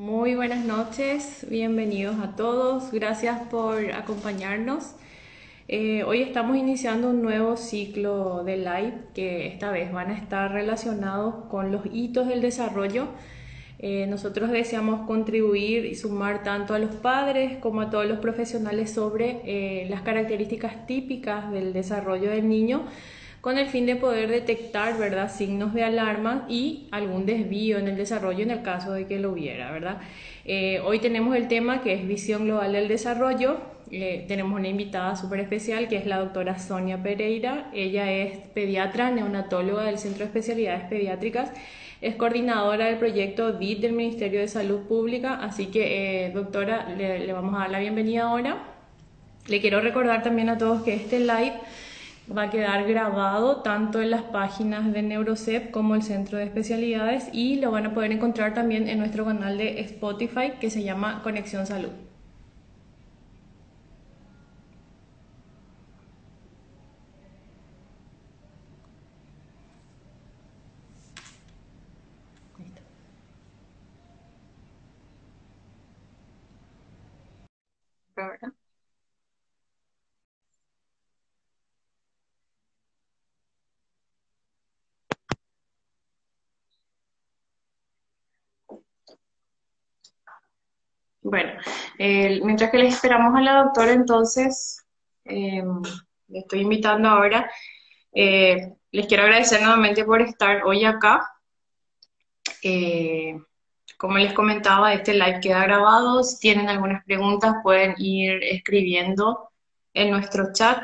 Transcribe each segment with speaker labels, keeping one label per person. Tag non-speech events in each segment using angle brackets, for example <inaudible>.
Speaker 1: Muy buenas noches, bienvenidos a todos, gracias por acompañarnos. Eh, hoy estamos iniciando un nuevo ciclo de live que esta vez van a estar relacionados con los hitos del desarrollo. Eh, nosotros deseamos contribuir y sumar tanto a los padres como a todos los profesionales sobre eh, las características típicas del desarrollo del niño con el fin de poder detectar ¿verdad? signos de alarma y algún desvío en el desarrollo en el caso de que lo hubiera. ¿verdad? Eh, hoy tenemos el tema que es visión global del desarrollo. Eh, tenemos una invitada súper especial que es la doctora Sonia Pereira. Ella es pediatra, neonatóloga del Centro de Especialidades Pediátricas. Es coordinadora del proyecto DIT del Ministerio de Salud Pública. Así que, eh, doctora, le, le vamos a dar la bienvenida ahora. Le quiero recordar también a todos que este live va a quedar grabado tanto en las páginas de Neurocep como el Centro de Especialidades y lo van a poder encontrar también en nuestro canal de Spotify que se llama Conexión Salud. Bueno, mientras que les esperamos a la doctora, entonces, eh, le estoy invitando ahora. Eh, les quiero agradecer nuevamente por estar hoy acá. Eh, como les comentaba, este live queda grabado. Si tienen algunas preguntas, pueden ir escribiendo en nuestro chat.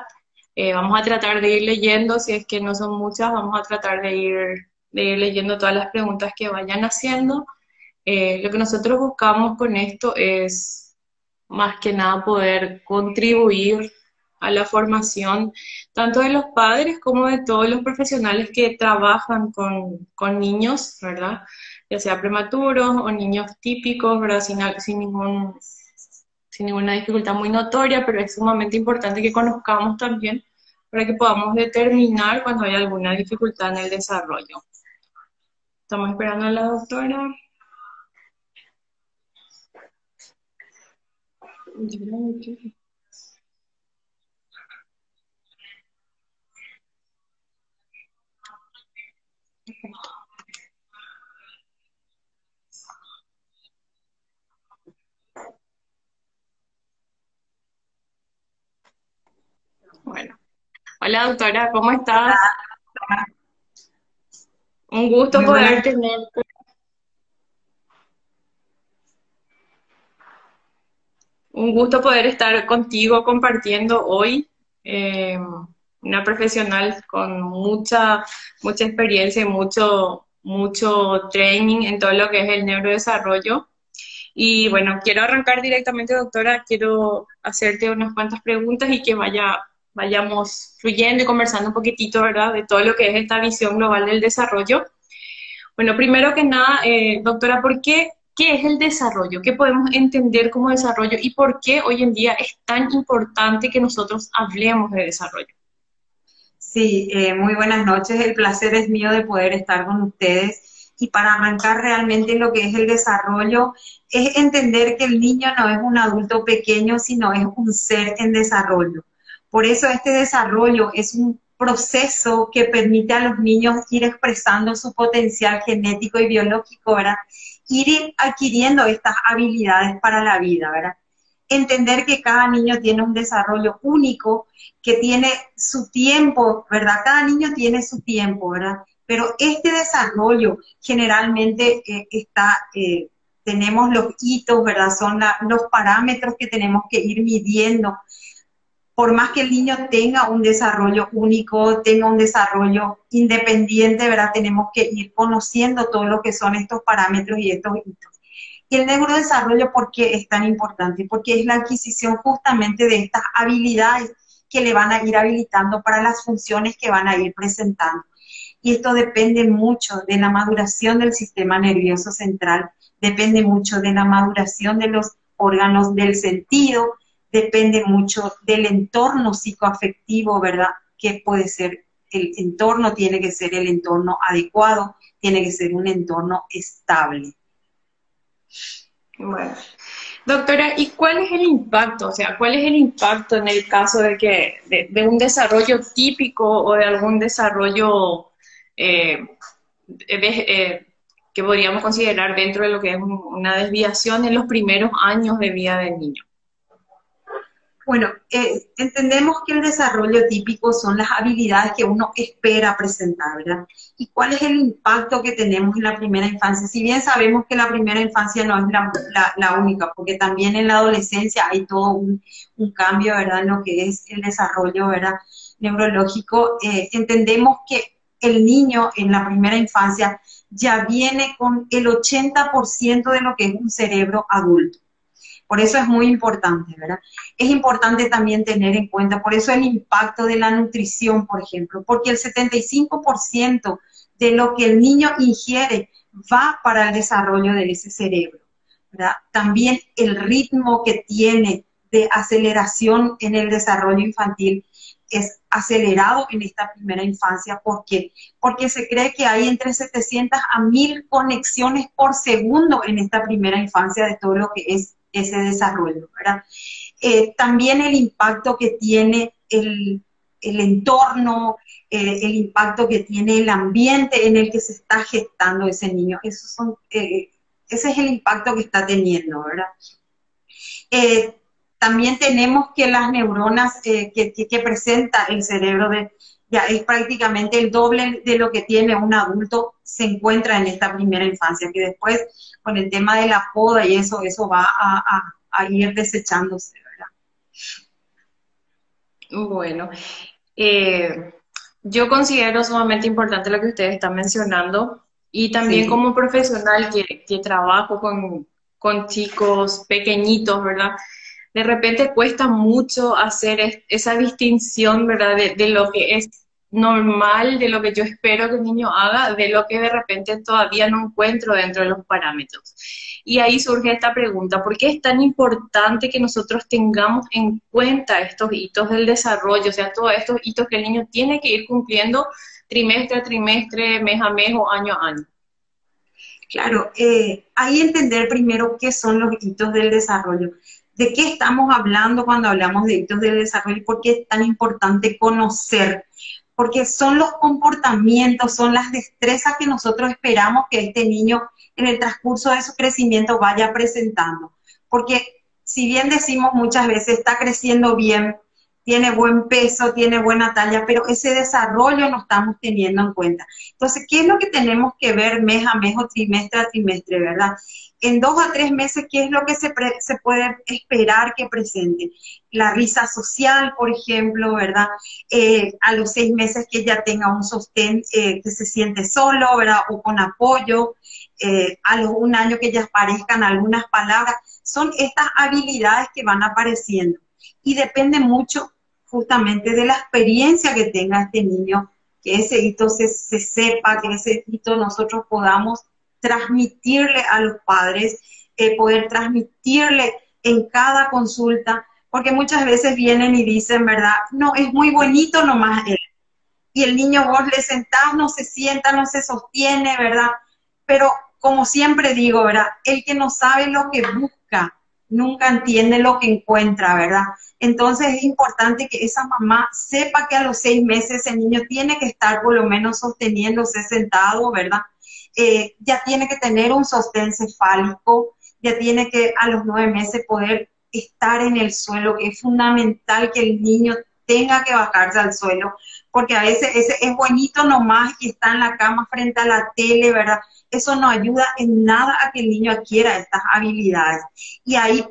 Speaker 1: vamos a tratar de ir leyendo, si es que no son muchas, vamos a tratar de ir, de ir leyendo todas las preguntas que vayan haciendo. Eh, lo que nosotros buscamos con esto es más que nada poder contribuir a la formación tanto de los padres como de todos los profesionales que trabajan con, niños, ¿verdad? Ya sea prematuros o niños típicos, ¿verdad? Sin, sin, ningún, sin ninguna dificultad muy notoria, pero es sumamente importante que conozcamos también para que podamos determinar cuando hay alguna dificultad en el desarrollo. Estamos esperando a la doctora. Bueno. Hola doctora, ¿cómo estás? Un gusto poder tenerte un gusto poder estar contigo compartiendo hoy. Eh, una profesional con mucha, mucha experiencia y mucho, mucho training en todo lo que es el neurodesarrollo. Y bueno, quiero arrancar directamente, doctora, quiero hacerte unas cuantas preguntas y que vaya, vayamos fluyendo y conversando un poquitito, ¿verdad?, de todo lo que es esta visión global del desarrollo. Bueno, primero que nada, eh, doctora, ¿por qué ¿Qué es el desarrollo? ¿Qué podemos entender como desarrollo? ¿Y por qué hoy en día es tan importante que nosotros hablemos de desarrollo?
Speaker 2: Sí, eh, muy buenas noches. El placer es mío de poder estar con ustedes. Y para arrancar realmente lo que es el desarrollo, es entender que el niño no es un adulto pequeño, sino es un ser en desarrollo. Por eso este desarrollo es un proceso que permite a los niños ir expresando su potencial genético y biológico, ¿verdad? Ir adquiriendo estas habilidades para la vida, ¿verdad? Entender que cada niño tiene un desarrollo único, que tiene su tiempo, ¿verdad? Cada niño tiene su tiempo, ¿verdad? Pero este desarrollo generalmente eh, está, eh, tenemos los hitos, ¿verdad? Son los parámetros que tenemos que ir midiendo por más que el niño tenga un desarrollo único, tenga un desarrollo independiente, ¿verdad? Tenemos que ir conociendo todo lo que son estos parámetros y estos hitos. Y el neurodesarrollo, ¿por qué es tan importante? Porque es la adquisición justamente de estas habilidades que le van a ir habilitando para las funciones que van a ir presentando. Y esto depende mucho de la maduración del sistema nervioso central, depende mucho de la maduración de los órganos del sentido, depende mucho del entorno psicoafectivo, ¿verdad? Que puede ser, el entorno tiene que ser el entorno adecuado, tiene que ser un entorno estable.
Speaker 1: Bueno, doctora, ¿y cuál es el impacto? O sea, ¿cuál es el impacto en el caso de que de, un desarrollo típico o de algún desarrollo eh, eh, que podríamos considerar dentro de lo que es una desviación en los primeros años de vida del niño?
Speaker 2: Bueno, eh, entendemos que el desarrollo típico son las habilidades que uno espera presentar, ¿verdad? ¿Y cuál es el impacto que tenemos en la primera infancia? Si bien sabemos que la primera infancia no es la, única, porque también en la adolescencia hay todo un, cambio, ¿verdad? En lo que es el desarrollo, ¿verdad? Neurológico, eh, entendemos que el niño en la primera infancia ya viene con el 80% de lo que es un cerebro adulto. Por eso es muy importante, ¿verdad? Es importante también tener en cuenta, por eso el impacto de la nutrición, por ejemplo, porque el 75% de lo que el niño ingiere va para el desarrollo de ese cerebro, ¿verdad? También el ritmo que tiene de aceleración en el desarrollo infantil es acelerado en esta primera infancia. ¿Por qué? Porque se cree que hay entre 700 a 1000 conexiones por segundo en esta primera infancia de todo lo que es ese desarrollo, ¿verdad? Eh, también el impacto que tiene el, entorno, eh, el impacto que tiene el ambiente en el que se está gestando ese niño. son, eh, ese es el impacto que está teniendo, ¿verdad? también tenemos que las neuronas que, que, presenta el cerebro de, ya es prácticamente el doble de lo que tiene un adulto, se encuentra en esta primera infancia, que después con el tema de la poda y eso, eso va a, ir desechándose, ¿verdad?
Speaker 1: Bueno, eh, yo considero sumamente importante lo que ustedes están mencionando y también como profesional que, que trabajo con, con chicos pequeñitos, ¿verdad? De repente cuesta mucho hacer esa distinción, ¿verdad? De, lo que es normal, de lo que yo espero que el niño haga, de lo que de repente todavía no encuentro dentro de los parámetros. Y ahí surge esta pregunta, ¿por qué es tan importante que nosotros tengamos en cuenta estos hitos del desarrollo, o sea, todos estos hitos que el niño tiene que ir cumpliendo trimestre a trimestre, mes a mes o año a año?
Speaker 2: Claro, eh, ahí entender primero qué son los hitos del desarrollo de qué estamos hablando cuando hablamos de hitos del desarrollo y por qué es tan importante conocer, porque son los comportamientos, son las destrezas que nosotros esperamos que este niño en el transcurso de su crecimiento vaya presentando. Porque si bien decimos muchas veces está creciendo bien, tiene buen peso, tiene buena talla, pero ese desarrollo no estamos teniendo en cuenta. Entonces, ¿qué es lo que tenemos que ver mes a mes o trimestre a trimestre, verdad? En dos a tres meses, ¿qué es lo que se, se puede esperar que presente? La risa social, por ejemplo, ¿verdad? Eh, a los seis meses que ya tenga un sostén, eh, que se siente solo, ¿verdad? O con apoyo. Eh, a los un año que ya aparezcan algunas palabras. Son estas habilidades que van apareciendo. Y depende mucho justamente de la experiencia que tenga este niño, que ese hito se, sepa, que ese hito nosotros podamos transmitirle a los padres, eh, poder transmitirle en cada consulta, porque muchas veces vienen y dicen, ¿verdad? No, es muy bonito nomás él. Y el niño vos le sentás, no se sienta, no se sostiene, ¿verdad? Pero como siempre digo, ¿verdad? El que no sabe lo que busca, nunca entiende lo que encuentra, ¿verdad? Entonces es importante que esa mamá sepa que a los seis meses el niño tiene que estar por lo menos sosteniéndose sentado, ¿verdad? Eh, ya tiene que tener un sostén cefálico, ya tiene que a los nueve meses poder estar en el suelo, que es fundamental que el niño tenga que bajarse al suelo, porque a veces ese es bonito nomás y está en la cama frente a la tele, ¿verdad? Eso no ayuda en nada a que el niño adquiera estas habilidades. Y ahí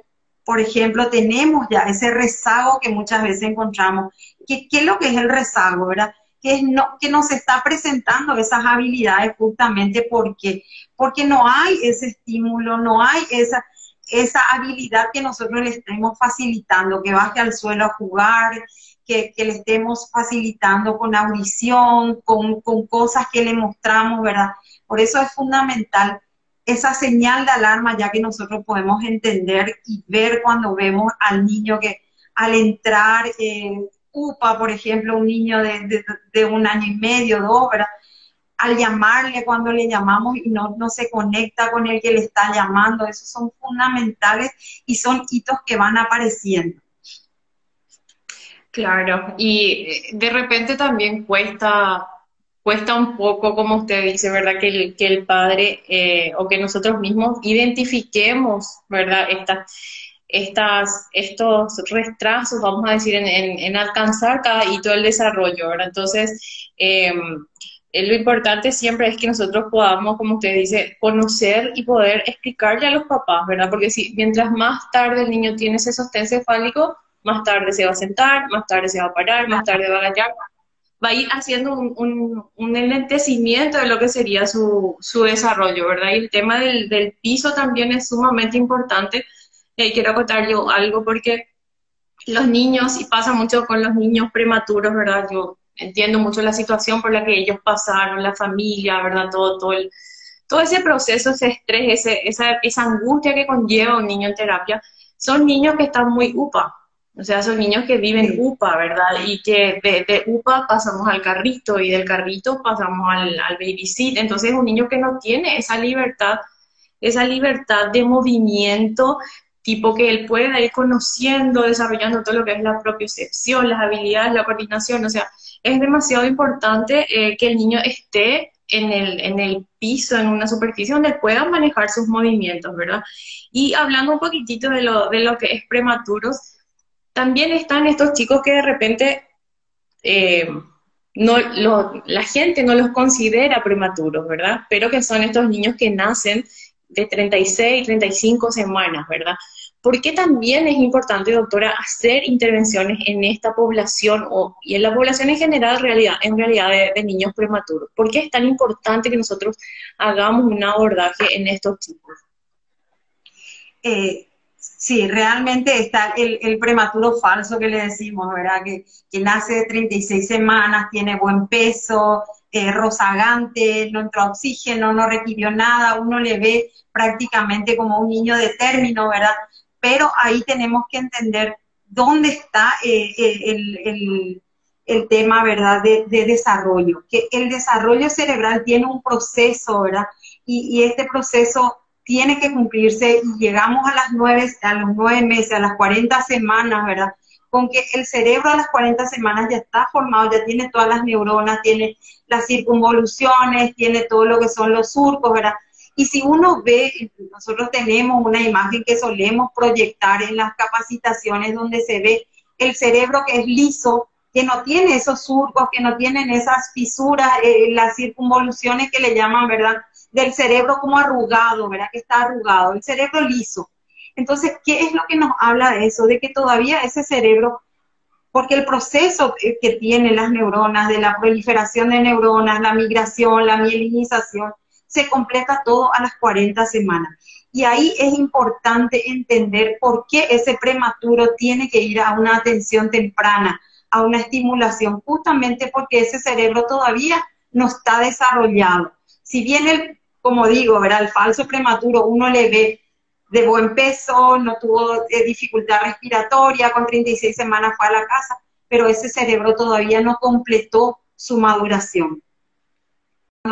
Speaker 2: por ejemplo, tenemos ya ese rezago que muchas veces encontramos. ¿Qué, es lo que es el rezago, verdad? Que, no, que nos está presentando esas habilidades justamente porque, porque no hay ese estímulo, no hay esa, esa habilidad que nosotros le estemos facilitando, que baje al suelo a jugar, que, que le estemos facilitando con audición, con, con cosas que le mostramos, ¿verdad? Por eso es fundamental esa señal de alarma ya que nosotros podemos entender y ver cuando vemos al niño que al entrar en Por ejemplo, un niño de, un año y medio, dos, ¿verdad? al llamarle cuando le llamamos y no, no se conecta con el que le está llamando. Esos son fundamentales y son hitos que van apareciendo.
Speaker 1: Claro, y de repente también cuesta, cuesta un poco, como usted dice, ¿verdad? Que el, que el padre eh, o que nosotros mismos identifiquemos, ¿verdad? Estas, estas, estos retrasos, vamos a decir, en, en, alcanzar cada hito del desarrollo, ¿verdad? Entonces, em, eh, lo importante siempre es que nosotros podamos, como usted dice, conocer y poder explicarle a los papás, ¿verdad? Porque si mientras más tarde el niño tiene ese sostén cefálico, más tarde se va a sentar, más tarde se va a parar, más tarde va a gallar, va a ir haciendo un, un, enlentecimiento de lo que sería su, su, desarrollo, ¿verdad? Y el tema del, del piso también es sumamente importante. Y quiero contar yo algo porque los niños, y pasa mucho con los niños prematuros, ¿verdad? Yo entiendo mucho la situación por la que ellos pasaron, la familia, ¿verdad? Todo, todo, el, todo ese proceso, ese estrés, ese, esa, esa angustia que conlleva un niño en terapia, son niños que están muy UPA, o sea, son niños que viven UPA, ¿verdad? Y que de, UPA pasamos al carrito y del carrito pasamos al, al baby seat. Entonces es un niño que no tiene esa libertad, esa libertad de movimiento, tipo que él pueda ir conociendo, desarrollando todo lo que es la propiocepción, las habilidades, la coordinación. O sea, es demasiado importante eh, que el niño esté en el, en el piso, en una superficie donde pueda manejar sus movimientos, ¿verdad? Y hablando un poquitito de lo, de lo que es prematuros, también están estos chicos que de repente eh, no, la gente no los considera prematuros, ¿verdad? Pero que son estos niños que nacen de 36, 35 semanas, ¿verdad? ¿Por qué también es importante, doctora, hacer intervenciones en esta población o, y en la población en general, realidad, en realidad de, niños prematuros? ¿Por qué es tan importante que nosotros hagamos un abordaje en estos chicos?
Speaker 2: Eh, Sí, realmente está el, prematuro falso que le decimos, ¿verdad? Que, nace de 36 semanas, tiene buen peso, eh, rozagante, no entró oxígeno, no requirió nada, uno le ve prácticamente como un niño de término, ¿verdad? Pero ahí tenemos que entender dónde está eh, el, tema, ¿verdad?, de, desarrollo. Que el desarrollo cerebral tiene un proceso, ¿verdad? y este proceso tiene que cumplirse y llegamos a las nueve, a los nueve meses, a las 40 semanas, ¿verdad? Con que el cerebro a las 40 semanas ya está formado, ya tiene todas las neuronas, tiene las circunvoluciones, tiene todo lo que son los surcos, ¿verdad? Y si uno ve, nosotros tenemos una imagen que solemos proyectar en las capacitaciones donde se ve el cerebro que es liso, que no tiene esos surcos, que no tienen esas fisuras, eh, las circunvoluciones que le llaman, ¿verdad? del cerebro como arrugado, ¿verdad? Que está arrugado, el cerebro liso. Entonces, ¿qué es lo que nos habla de eso? De que todavía ese cerebro, porque el proceso que tienen las neuronas, de la proliferación de neuronas, la migración, la mielinización, se completa todo a las 40 semanas. Y ahí es importante entender por qué ese prematuro tiene que ir a una atención temprana, a una estimulación, justamente porque ese cerebro todavía no está desarrollado. Si bien el como digo, ¿verdad? El falso prematuro, uno le ve de buen peso, no tuvo eh, dificultad respiratoria, con 36 semanas fue a la casa, pero ese cerebro todavía no completó su maduración.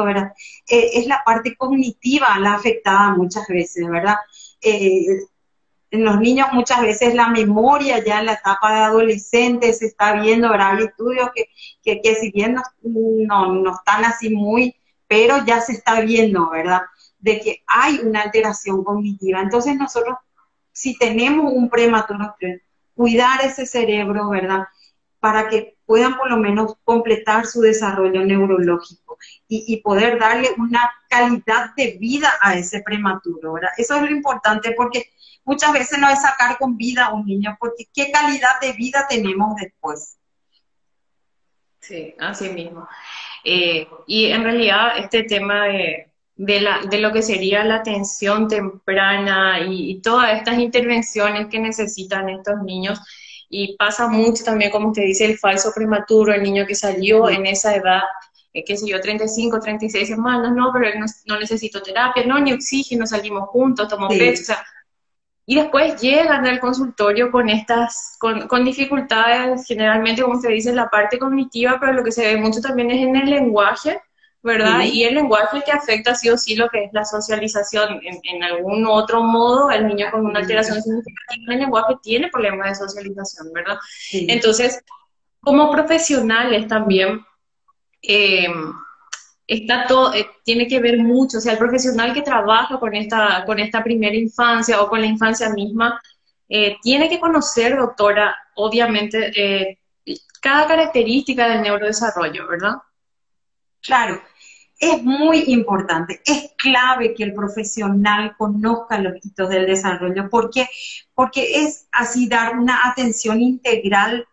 Speaker 2: ¿Verdad? Eh, es la parte cognitiva la afectada muchas veces, ¿verdad? Eh, en los niños muchas veces la memoria ya en la etapa de adolescente se está viendo, ¿verdad? Hay estudios que, que, si bien no, no están así muy pero ya se está viendo, ¿verdad? De que hay una alteración cognitiva. Entonces nosotros, si tenemos un prematuro, cuidar ese cerebro, ¿verdad? Para que puedan por lo menos completar su desarrollo neurológico y, poder darle una calidad de vida a ese prematuro, ¿verdad? Eso es lo importante porque muchas veces no es sacar con vida a un niño, porque ¿qué calidad de vida tenemos después?
Speaker 1: Sí, así mismo. Eh, y en realidad este tema de, de, lo que sería la atención temprana y, todas estas intervenciones que necesitan estos niños, y pasa mucho también, como usted dice, el falso prematuro, el niño que salió en esa edad, eh, qué sé yo, 35, 36 semanas, no, pero no, no necesito terapia, no, ni oxígeno, salimos juntos, tomo pecho, o sea, y después llegan al consultorio con estas, con, con, dificultades, generalmente, como se dice, en la parte cognitiva, pero lo que se ve mucho también es en el lenguaje, ¿verdad? Y el lenguaje que afecta sí o sí lo que es la socialización. En, algún otro modo, el niño con una alteración significativa en el lenguaje tiene problemas de socialización, ¿verdad? Entonces, como profesionales también, eh, está todo, eh, tiene que ver mucho, o sea, el profesional que trabaja con esta, con esta primera infancia o con la infancia misma, eh, tiene que conocer, doctora, obviamente, cada característica del neurodesarrollo, ¿verdad?
Speaker 2: Claro, es muy importante, es clave que el profesional conozca los hitos del desarrollo, porque, porque es así dar una atención integral,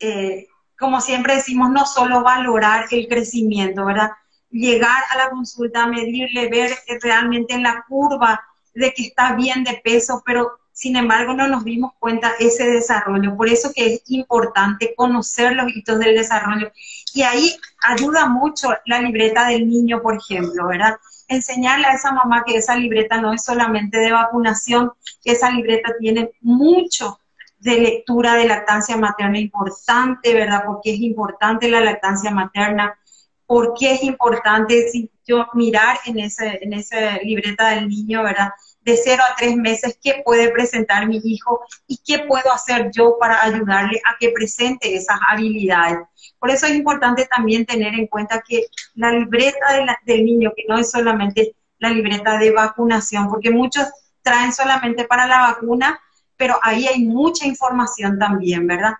Speaker 2: eh, como siempre decimos, no solo valorar el crecimiento, ¿verdad? Llegar a la consulta, medirle, ver realmente en la curva de que está bien de peso, pero sin embargo no nos dimos cuenta ese desarrollo. Por eso que es importante conocer los hitos del desarrollo. Y ahí ayuda mucho la libreta del niño, por ejemplo, ¿verdad? Enseñarle a esa mamá que esa libreta no es solamente de vacunación, que esa libreta tiene mucho de lectura de lactancia materna importante, ¿verdad? Porque es importante la lactancia materna, porque es importante si yo mirar en, ese, en esa libreta del niño, ¿verdad? De 0 a 3 meses qué puede presentar mi hijo y qué puedo hacer yo para ayudarle a que presente esas habilidades. Por eso es importante también tener en cuenta que la libreta del niño, que no es solamente la libreta de vacunación, porque muchos traen solamente para la vacuna, pero ahí hay mucha información también, ¿verdad?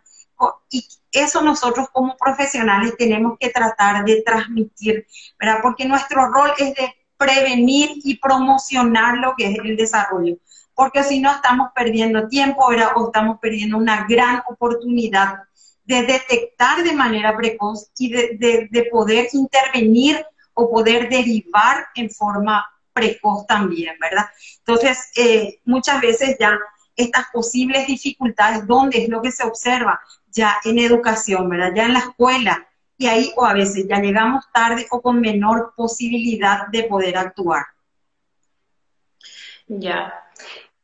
Speaker 2: Y eso nosotros como profesionales tenemos que tratar de transmitir, ¿verdad? Porque nuestro rol es de prevenir y promocionar lo que es el desarrollo. Porque si no estamos perdiendo tiempo o estamos perdiendo una gran oportunidad de detectar de manera precoz y de, poder intervenir o poder derivar en forma precoz también, ¿verdad? Entonces, eh, muchas veces ya estas posibles dificultades, ¿dónde es lo que se observa? Ya en educación, ¿verdad? Ya en la escuela, y ahí o a veces ya llegamos tarde o con menor posibilidad de poder actuar.
Speaker 1: Ya.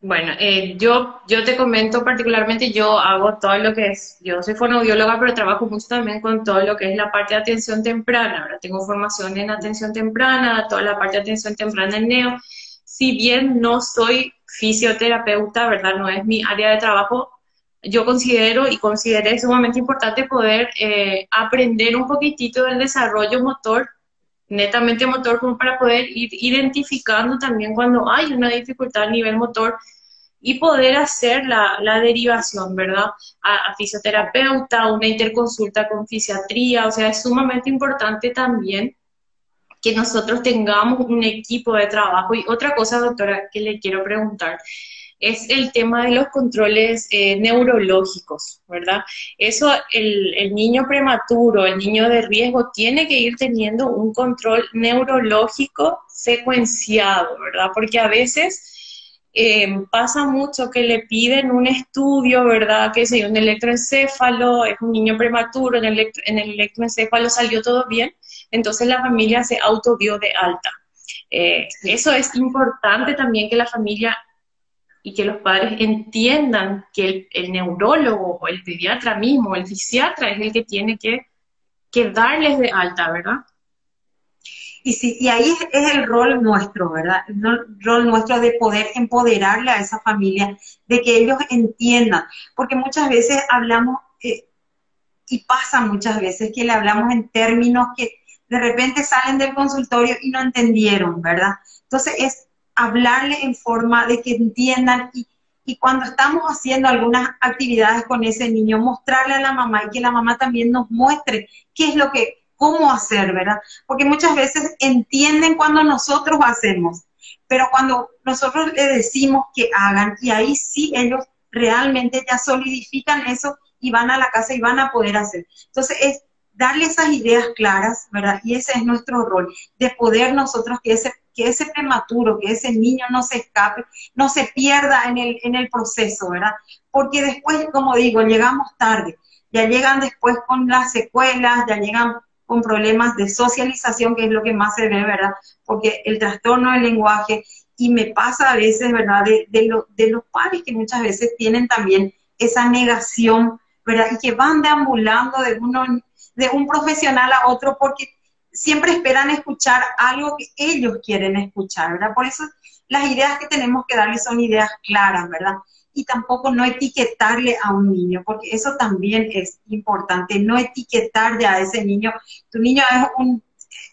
Speaker 1: Bueno, eh, yo, yo te comento particularmente, yo hago todo lo que es, yo soy fonoaudióloga, pero trabajo mucho también con todo lo que es la parte de atención temprana. Ahora tengo formación en atención temprana, toda la parte de atención temprana en NEO. Si bien no soy fisioterapeuta, ¿verdad? No es mi área de trabajo, yo considero y consideré sumamente importante poder eh, aprender un poquitito del desarrollo motor, netamente motor, como para poder ir identificando también cuando hay una dificultad a nivel motor y poder hacer la, derivación, ¿verdad? A, a, fisioterapeuta, una interconsulta con fisiatría, o sea, es sumamente importante también que nosotros tengamos un equipo de trabajo. Y otra cosa, doctora, que le quiero preguntar, es el tema de los controles eh, neurológicos, ¿verdad? Eso, el, niño prematuro, el niño de riesgo, tiene que ir teniendo un control neurológico secuenciado, ¿verdad? Porque a veces eh, pasa mucho que le piden un estudio, ¿verdad? Que sea un electroencéfalo, es un niño prematuro, en el, en el electroencéfalo salió todo bien, entonces la familia se autodió de alta. Eh, eso es importante también que la familia y que los padres entiendan que el, neurólogo o el pediatra mismo, el fisiatra es el que tiene que, darles de alta, ¿verdad?
Speaker 2: Y, sí, y ahí es, el rol nuestro, ¿verdad? El rol nuestro de poder empoderarle a esa familia, de que ellos entiendan, porque muchas veces hablamos, eh, y pasa muchas veces que le hablamos en términos que de repente salen del consultorio y no entendieron, ¿verdad? Entonces es hablarle en forma de que entiendan y, cuando estamos haciendo algunas actividades con ese niño, mostrarle a la mamá y que la mamá también nos muestre qué es lo que, cómo hacer, ¿verdad? Porque muchas veces entienden cuando nosotros hacemos, pero cuando nosotros le decimos que hagan, y ahí sí ellos realmente ya solidifican eso y van a la casa y van a poder hacer. Entonces es darle esas ideas claras, ¿verdad? Y ese es nuestro rol, de poder nosotros que ese que ese prematuro, que ese niño no se escape, no se pierda en el, en el proceso, ¿verdad? Porque después, como digo, llegamos tarde, ya llegan después con las secuelas, ya llegan con problemas de socialización, que es lo que más se ve, ¿verdad? Porque el trastorno del lenguaje, y me pasa a veces, ¿verdad? De, de los padres que muchas veces tienen también esa negación, ¿verdad? Y que van deambulando de, uno, de un profesional a otro porque siempre esperan escuchar algo que ellos quieren escuchar, ¿verdad? Por eso las ideas que tenemos que darles son ideas claras, ¿verdad? Y tampoco no etiquetarle a un niño, porque eso también es importante, no etiquetarle a ese niño, tu niño es un,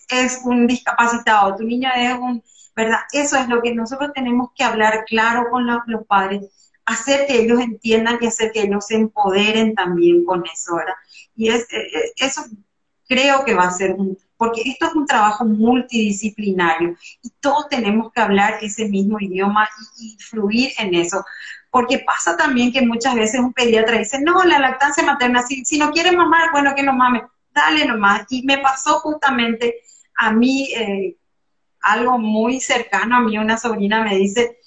Speaker 2: es un discapacitado, tu niño es un, ¿verdad? Eso es lo que nosotros tenemos que hablar claro con los, padres, hacer que ellos entiendan y hacer que ellos se empoderen también con eso, ¿verdad? Y es, eso creo que va a ser un, porque esto es un trabajo multidisciplinario y todos tenemos que hablar ese mismo idioma y, fluir en eso. Porque pasa también que muchas veces un pediatra dice, no, la lactancia materna, si, si no quiere mamar, bueno, que no mame, dale nomás. Y me pasó justamente a mí eh, algo muy cercano a mí, una sobrina me dice,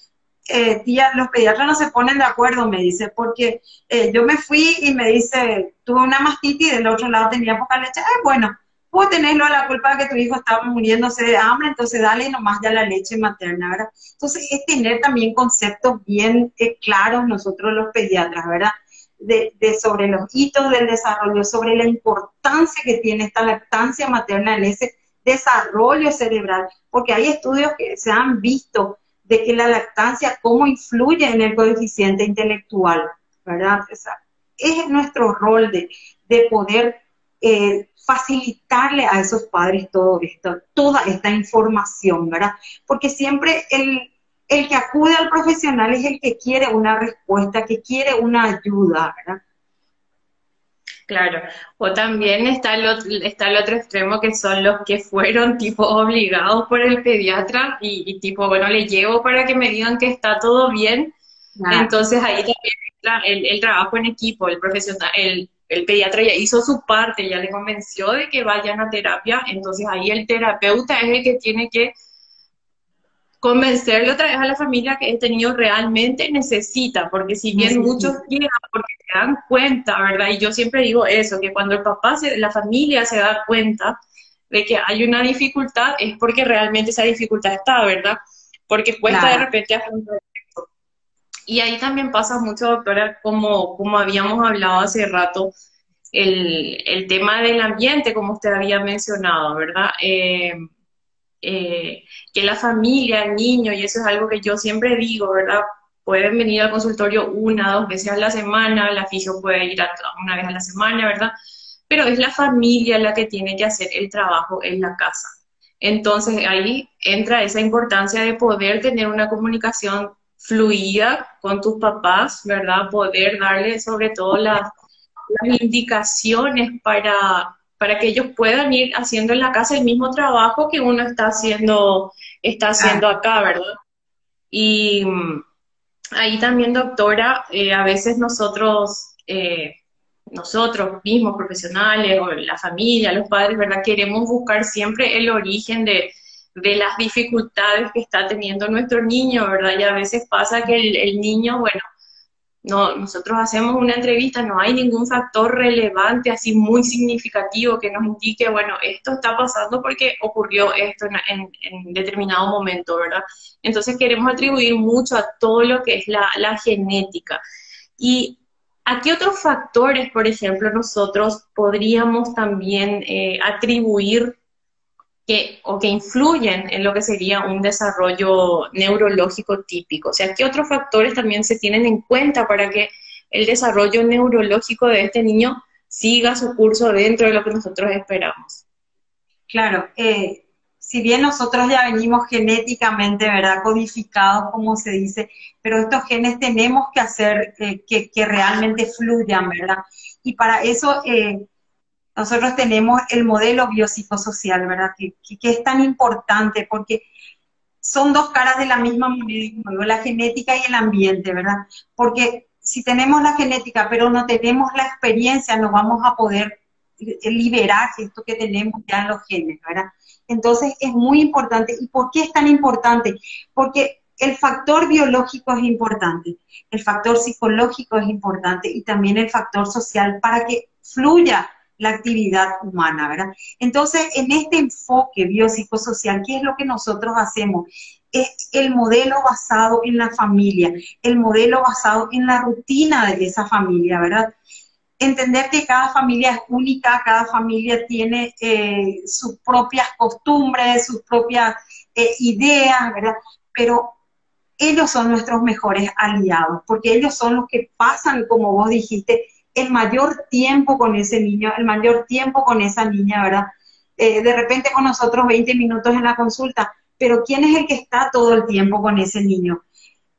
Speaker 2: eh, tía, los pediatras no se ponen de acuerdo, me dice, porque eh, yo me fui y me dice, tuve una mastitis y del otro lado tenía poca leche, eh, bueno, tenerlo a la culpa de que tu hijo estaba muriéndose de hambre, entonces dale nomás ya la leche materna, ¿verdad? Entonces es tener también conceptos bien eh, claros nosotros los pediatras, ¿verdad? De, sobre los hitos del desarrollo, sobre la importancia que tiene esta lactancia materna en ese desarrollo cerebral, porque hay estudios que se han visto de que la lactancia, cómo influye en el coeficiente intelectual, ¿verdad? es nuestro rol de, de poder eh, facilitarle a esos padres todo esto, toda esta información, ¿verdad? Porque siempre el, el que acude al profesional es el que quiere una respuesta, que quiere una ayuda, ¿verdad?
Speaker 1: Claro, o también está el, otro, está el otro extremo que son los que fueron tipo obligados por el pediatra y, tipo, bueno, le llevo para que me digan que está todo bien. Entonces ahí también entra el, trabajo en equipo, el profesional, el, el pediatra ya hizo su parte, ya le convenció de que vayan a terapia, entonces ahí el terapeuta es el que tiene que convencerle otra vez a la familia que este niño realmente necesita, porque si bien muchos llegan porque se dan cuenta, ¿verdad? Y yo siempre digo eso, que cuando el papá, se, la familia se da cuenta de que hay una dificultad, es porque realmente esa dificultad está, ¿verdad? Porque cuesta de repente afrontar. Y ahí también pasa mucho, doctora, como, como habíamos hablado hace rato, el, el tema del ambiente, como usted había mencionado, ¿verdad? Eh, eh, que la familia, el niño, y eso es algo que yo siempre digo, ¿verdad? Pueden venir al consultorio una, dos veces a la semana, la fisio puede ir una vez a la semana, ¿verdad? Pero es la familia la que tiene que hacer el trabajo en la casa. Entonces ahí entra esa importancia de poder tener una comunicación fluida con tus papás, ¿verdad? Poder darle sobre todo las, las indicaciones para para que ellos puedan ir haciendo en la casa el mismo trabajo que uno está haciendo, está haciendo acá, ¿verdad? Y mm, ahí también, doctora, eh, a veces nosotros, eh, nosotros mismos, profesionales, o la familia, los padres, ¿verdad? Queremos buscar siempre el origen de, de las dificultades que está teniendo nuestro niño, ¿verdad? Y a veces pasa que el, niño, bueno, no, nosotros hacemos una entrevista, no hay ningún factor relevante, así muy significativo que nos indique, bueno, esto está pasando porque ocurrió esto en, determinado momento, ¿verdad? Entonces queremos atribuir mucho a todo lo que es la, genética. ¿Y a qué otros factores, por ejemplo, nosotros podríamos también eh, atribuir que, o que influyen en lo que sería un desarrollo neurológico típico. O sea, ¿qué otros factores también se tienen en cuenta para que el desarrollo neurológico de este niño siga su curso dentro de lo que nosotros esperamos?
Speaker 2: Claro, eh, si bien nosotros ya venimos genéticamente, ¿verdad? Codificados, como se dice, pero estos genes tenemos que hacer eh, que, que, realmente fluyan, ¿verdad? Y para eso... Eh, nosotros tenemos el modelo biopsicosocial, ¿verdad? Que, es tan importante porque son dos caras de la misma moneda, la genética y el ambiente, ¿verdad? Porque si tenemos la genética pero no tenemos la experiencia, no vamos a poder liberar esto que tenemos ya en los genes, ¿verdad? Entonces es muy importante. ¿Y por qué es tan importante? Porque el factor biológico es importante, el factor psicológico es importante y también el factor social para que fluya la actividad humana, ¿verdad? Entonces, en este enfoque biopsicosocial, ¿qué es lo que nosotros hacemos? Es el modelo basado en la familia, el modelo basado en la rutina de esa familia, ¿verdad? entender que cada familia es única, cada familia tiene eh, sus propias costumbres, sus propias eh, ideas, ¿verdad? Pero ellos son nuestros mejores aliados, porque ellos son los que pasan, como vos dijiste, el mayor tiempo con ese niño, el mayor tiempo con esa niña, ¿verdad? Eh, de repente con nosotros 20 minutos en la consulta, pero ¿quién es el que está todo el tiempo con ese niño?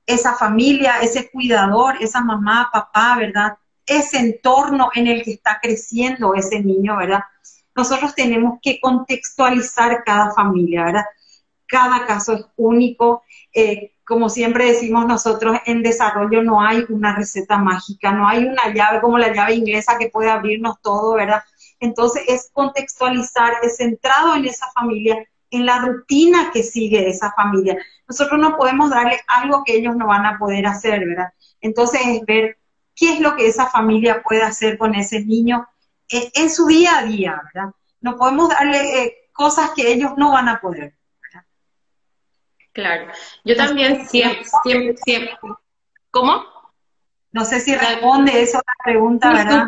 Speaker 2: Esa familia, ese cuidador, esa mamá, papá, ¿verdad? Ese entorno en el que está creciendo ese niño, ¿verdad? Nosotros tenemos que contextualizar cada familia, ¿verdad? Cada caso es único. Eh, como siempre decimos nosotros, en desarrollo no hay una receta mágica, no hay una llave como la llave inglesa que puede abrirnos todo, ¿verdad? Entonces es contextualizar, es centrado en esa familia, en la rutina que sigue esa familia. Nosotros no podemos darle algo que ellos no van a poder hacer, ¿verdad? Entonces es ver qué es lo que esa familia puede hacer con ese niño en, su día a día, ¿verdad? No podemos darle eh, cosas que ellos no van a poder.
Speaker 1: Claro. Yo también siempre, siempre, siempre. ¿Cómo?
Speaker 2: No sé si responde eso a la pregunta, ¿verdad?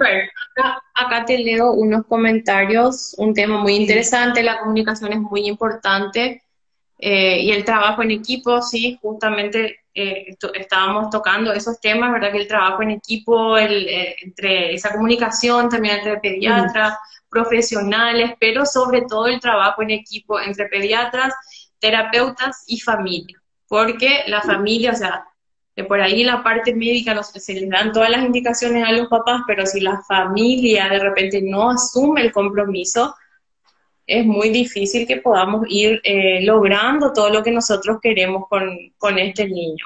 Speaker 1: Acá, te leo unos comentarios, un tema muy interesante, la comunicación es muy importante eh, y el trabajo en equipo, sí, justamente eh, estábamos tocando esos temas, ¿verdad? Que el trabajo en equipo, el, eh, entre esa comunicación también entre pediatras, profesionales, pero sobre todo el trabajo en equipo entre pediatras terapeutas y familia, porque la familia, o sea, por ahí la parte médica no, se les dan todas las indicaciones a los papás, pero si la familia de repente no asume el compromiso, es muy difícil que podamos ir eh, logrando todo lo que nosotros queremos con, este niño.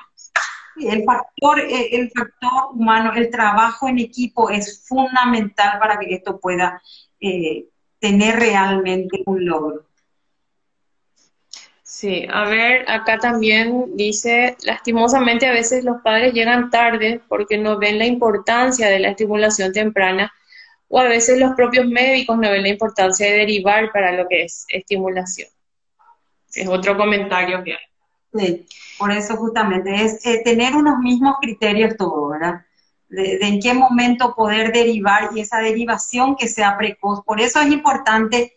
Speaker 2: El factor, eh, el factor humano, el trabajo en equipo es fundamental para que esto pueda eh, tener realmente un logro.
Speaker 1: Sí, a ver, acá también dice, lastimosamente a veces los padres llegan tarde porque no ven la importancia de la estimulación temprana o a veces los propios médicos no ven la importancia de derivar para lo que es estimulación. Es otro comentario que hay.
Speaker 2: Sí, por eso justamente es eh, tener unos mismos criterios todo, ¿verdad? de, en qué momento poder derivar y esa derivación que sea precoz. Por eso es importante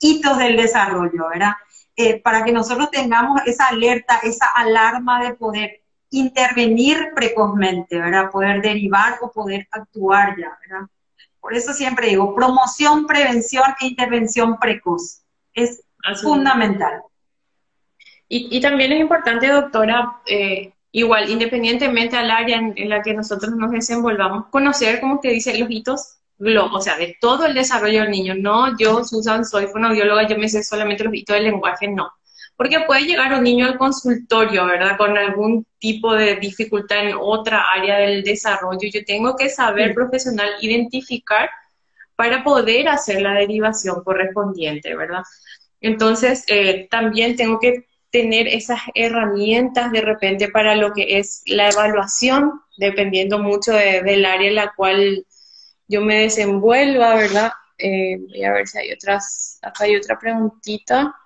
Speaker 2: hitos del desarrollo, ¿verdad? Eh, para que nosotros tengamos esa alerta, esa alarma de poder intervenir precozmente, ¿verdad? Poder derivar o poder actuar ya, ¿verdad? Por eso siempre digo, promoción, prevención e intervención precoz. Es fundamental.
Speaker 1: Y, también es importante, doctora, eh, igual, independientemente al área en, en, la que nosotros nos desenvolvamos, conocer, como usted dice, los hitos o sea, de todo el desarrollo del niño. No, yo, Susan, soy fonoaudióloga, yo me sé solamente los hitos del lenguaje, no. Porque puede llegar un niño al consultorio, ¿verdad? Con algún tipo de dificultad en otra área del desarrollo. Yo tengo que saber profesional identificar para poder hacer la derivación correspondiente, ¿verdad? Entonces, eh, también tengo que tener esas herramientas de repente para lo que es la evaluación, dependiendo mucho del área en la cual yo me desenvuelva, ¿verdad? Eh, voy a ver si hay otras, acá hay otra preguntita.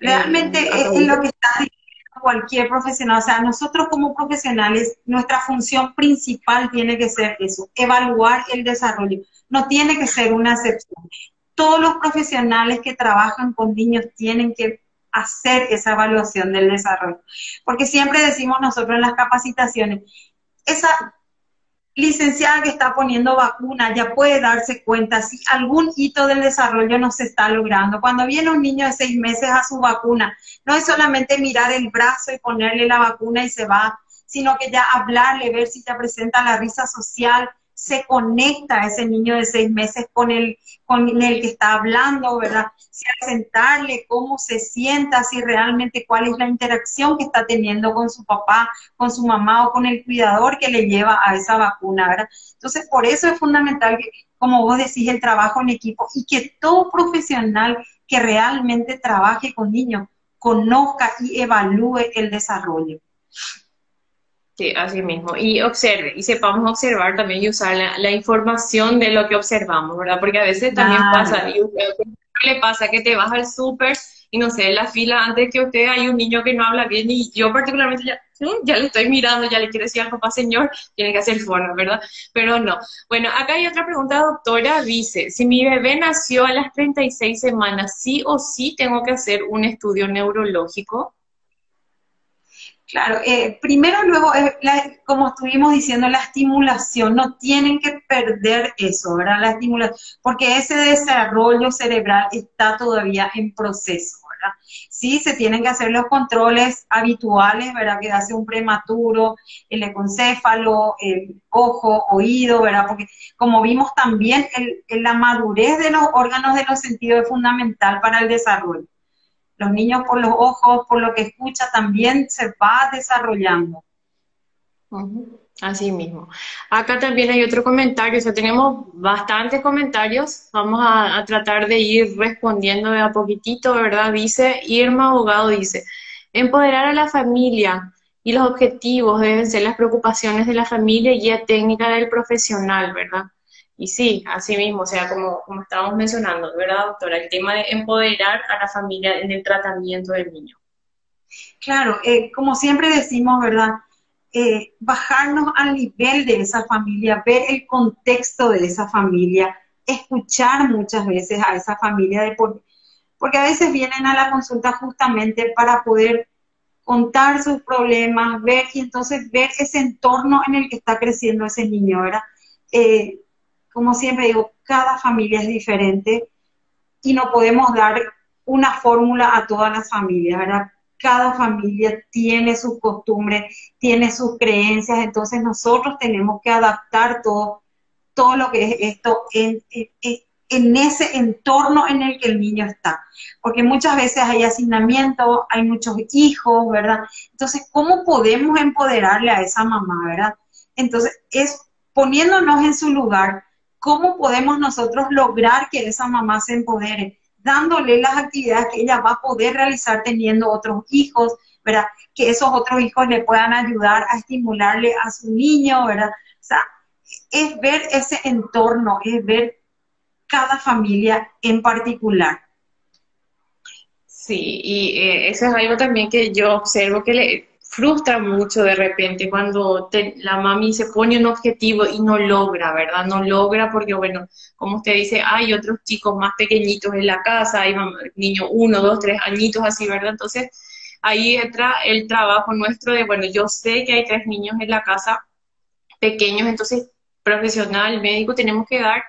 Speaker 2: Realmente eh, es, lo que está diciendo cualquier profesional, o sea, nosotros como profesionales, nuestra función principal tiene que ser eso, evaluar el desarrollo, no tiene que ser una excepción. Todos los profesionales que trabajan con niños tienen que hacer esa evaluación del desarrollo, porque siempre decimos nosotros en las capacitaciones, esa licenciada que está poniendo vacuna ya puede darse cuenta si algún hito del desarrollo no se está logrando. Cuando viene un niño de seis meses a su vacuna, no es solamente mirar el brazo y ponerle la vacuna y se va, sino que ya hablarle, ver si te presenta la risa social, se conecta ese niño de seis meses con el, con el que está hablando, ¿verdad? Si al sentarle, cómo se sienta, si realmente cuál es la interacción que está teniendo con su papá, con su mamá o con el cuidador que le lleva a esa vacuna, ¿verdad? Entonces, por eso es fundamental que, como vos decís, el trabajo en equipo y que todo profesional que realmente trabaje con niños conozca y evalúe el desarrollo.
Speaker 1: Sí, así mismo. Y observe, y sepamos observar también y usar la, información de lo que observamos, ¿verdad? Porque a veces también pasa, y le pasa que te vas al súper y no sé, en la fila antes que usted hay un niño que no habla bien y yo particularmente ya, ya le estoy mirando, ya le quiero decir al papá, señor, tiene que hacer fono, ¿verdad? Pero no. Bueno, acá hay otra pregunta, doctora, dice, si mi bebé nació a las 36 semanas, ¿sí o sí tengo que hacer un estudio neurológico?
Speaker 2: Claro, eh, primero, luego, eh, como estuvimos diciendo, la estimulación, no tienen que perder eso, ¿verdad? La estimulación, porque ese desarrollo cerebral está todavía en proceso, ¿verdad? Sí, se tienen que hacer los controles habituales, ¿verdad? Que hace un prematuro, el econcéfalo, el ojo, oído, ¿verdad? Porque como vimos también, la madurez de los órganos de los sentidos es fundamental para el desarrollo. Los niños por los ojos, por lo que escucha, también se va desarrollando.
Speaker 1: Así mismo. Acá también hay otro comentario, o sea, tenemos bastantes comentarios, vamos a, tratar de ir respondiendo de a poquitito, ¿verdad? Dice Irma Abogado, dice, empoderar a la familia y los objetivos deben ser las preocupaciones de la familia y guía técnica del profesional, ¿verdad? Y sí, así mismo, o sea, como, como estábamos mencionando, ¿verdad, doctora? El tema de empoderar a la familia en el tratamiento del niño.
Speaker 2: Claro, eh, como siempre decimos, ¿verdad? Eh, bajarnos al nivel de esa familia, ver el contexto de esa familia, escuchar muchas veces a esa familia, de porque a veces vienen a la consulta justamente para poder contar sus problemas, ver y entonces ver ese entorno en el que está creciendo ese niño, ¿verdad? Eh, como siempre digo, cada familia es diferente y no podemos dar una fórmula a todas las familias, ¿verdad? Cada familia tiene sus costumbres, tiene sus creencias, entonces nosotros tenemos que adaptar todo, todo lo que es esto en, en ese entorno en el que el niño está. Porque muchas veces hay hacinamiento, hay muchos hijos, ¿verdad? Entonces, ¿cómo podemos empoderarle a esa mamá, ¿verdad? Entonces, es poniéndonos en su lugar, ¿Cómo podemos nosotros lograr que esa mamá se empodere? Dándole las actividades que ella va a poder realizar teniendo otros hijos, ¿verdad? Que esos otros hijos le puedan ayudar a estimularle a su niño, ¿verdad? O sea, es ver ese entorno, es ver cada familia en particular.
Speaker 1: Sí, y eh, eso es algo también que yo observo que le, frustra mucho de repente cuando la mami se pone un objetivo y no logra, ¿verdad? No logra porque, bueno, como usted dice, hay otros chicos más pequeñitos en la casa, hay niños uno, dos, tres añitos así, ¿verdad? Entonces, ahí entra el trabajo nuestro de, bueno, yo sé que hay tres niños en la casa pequeños, entonces, profesional, médico, tenemos que dar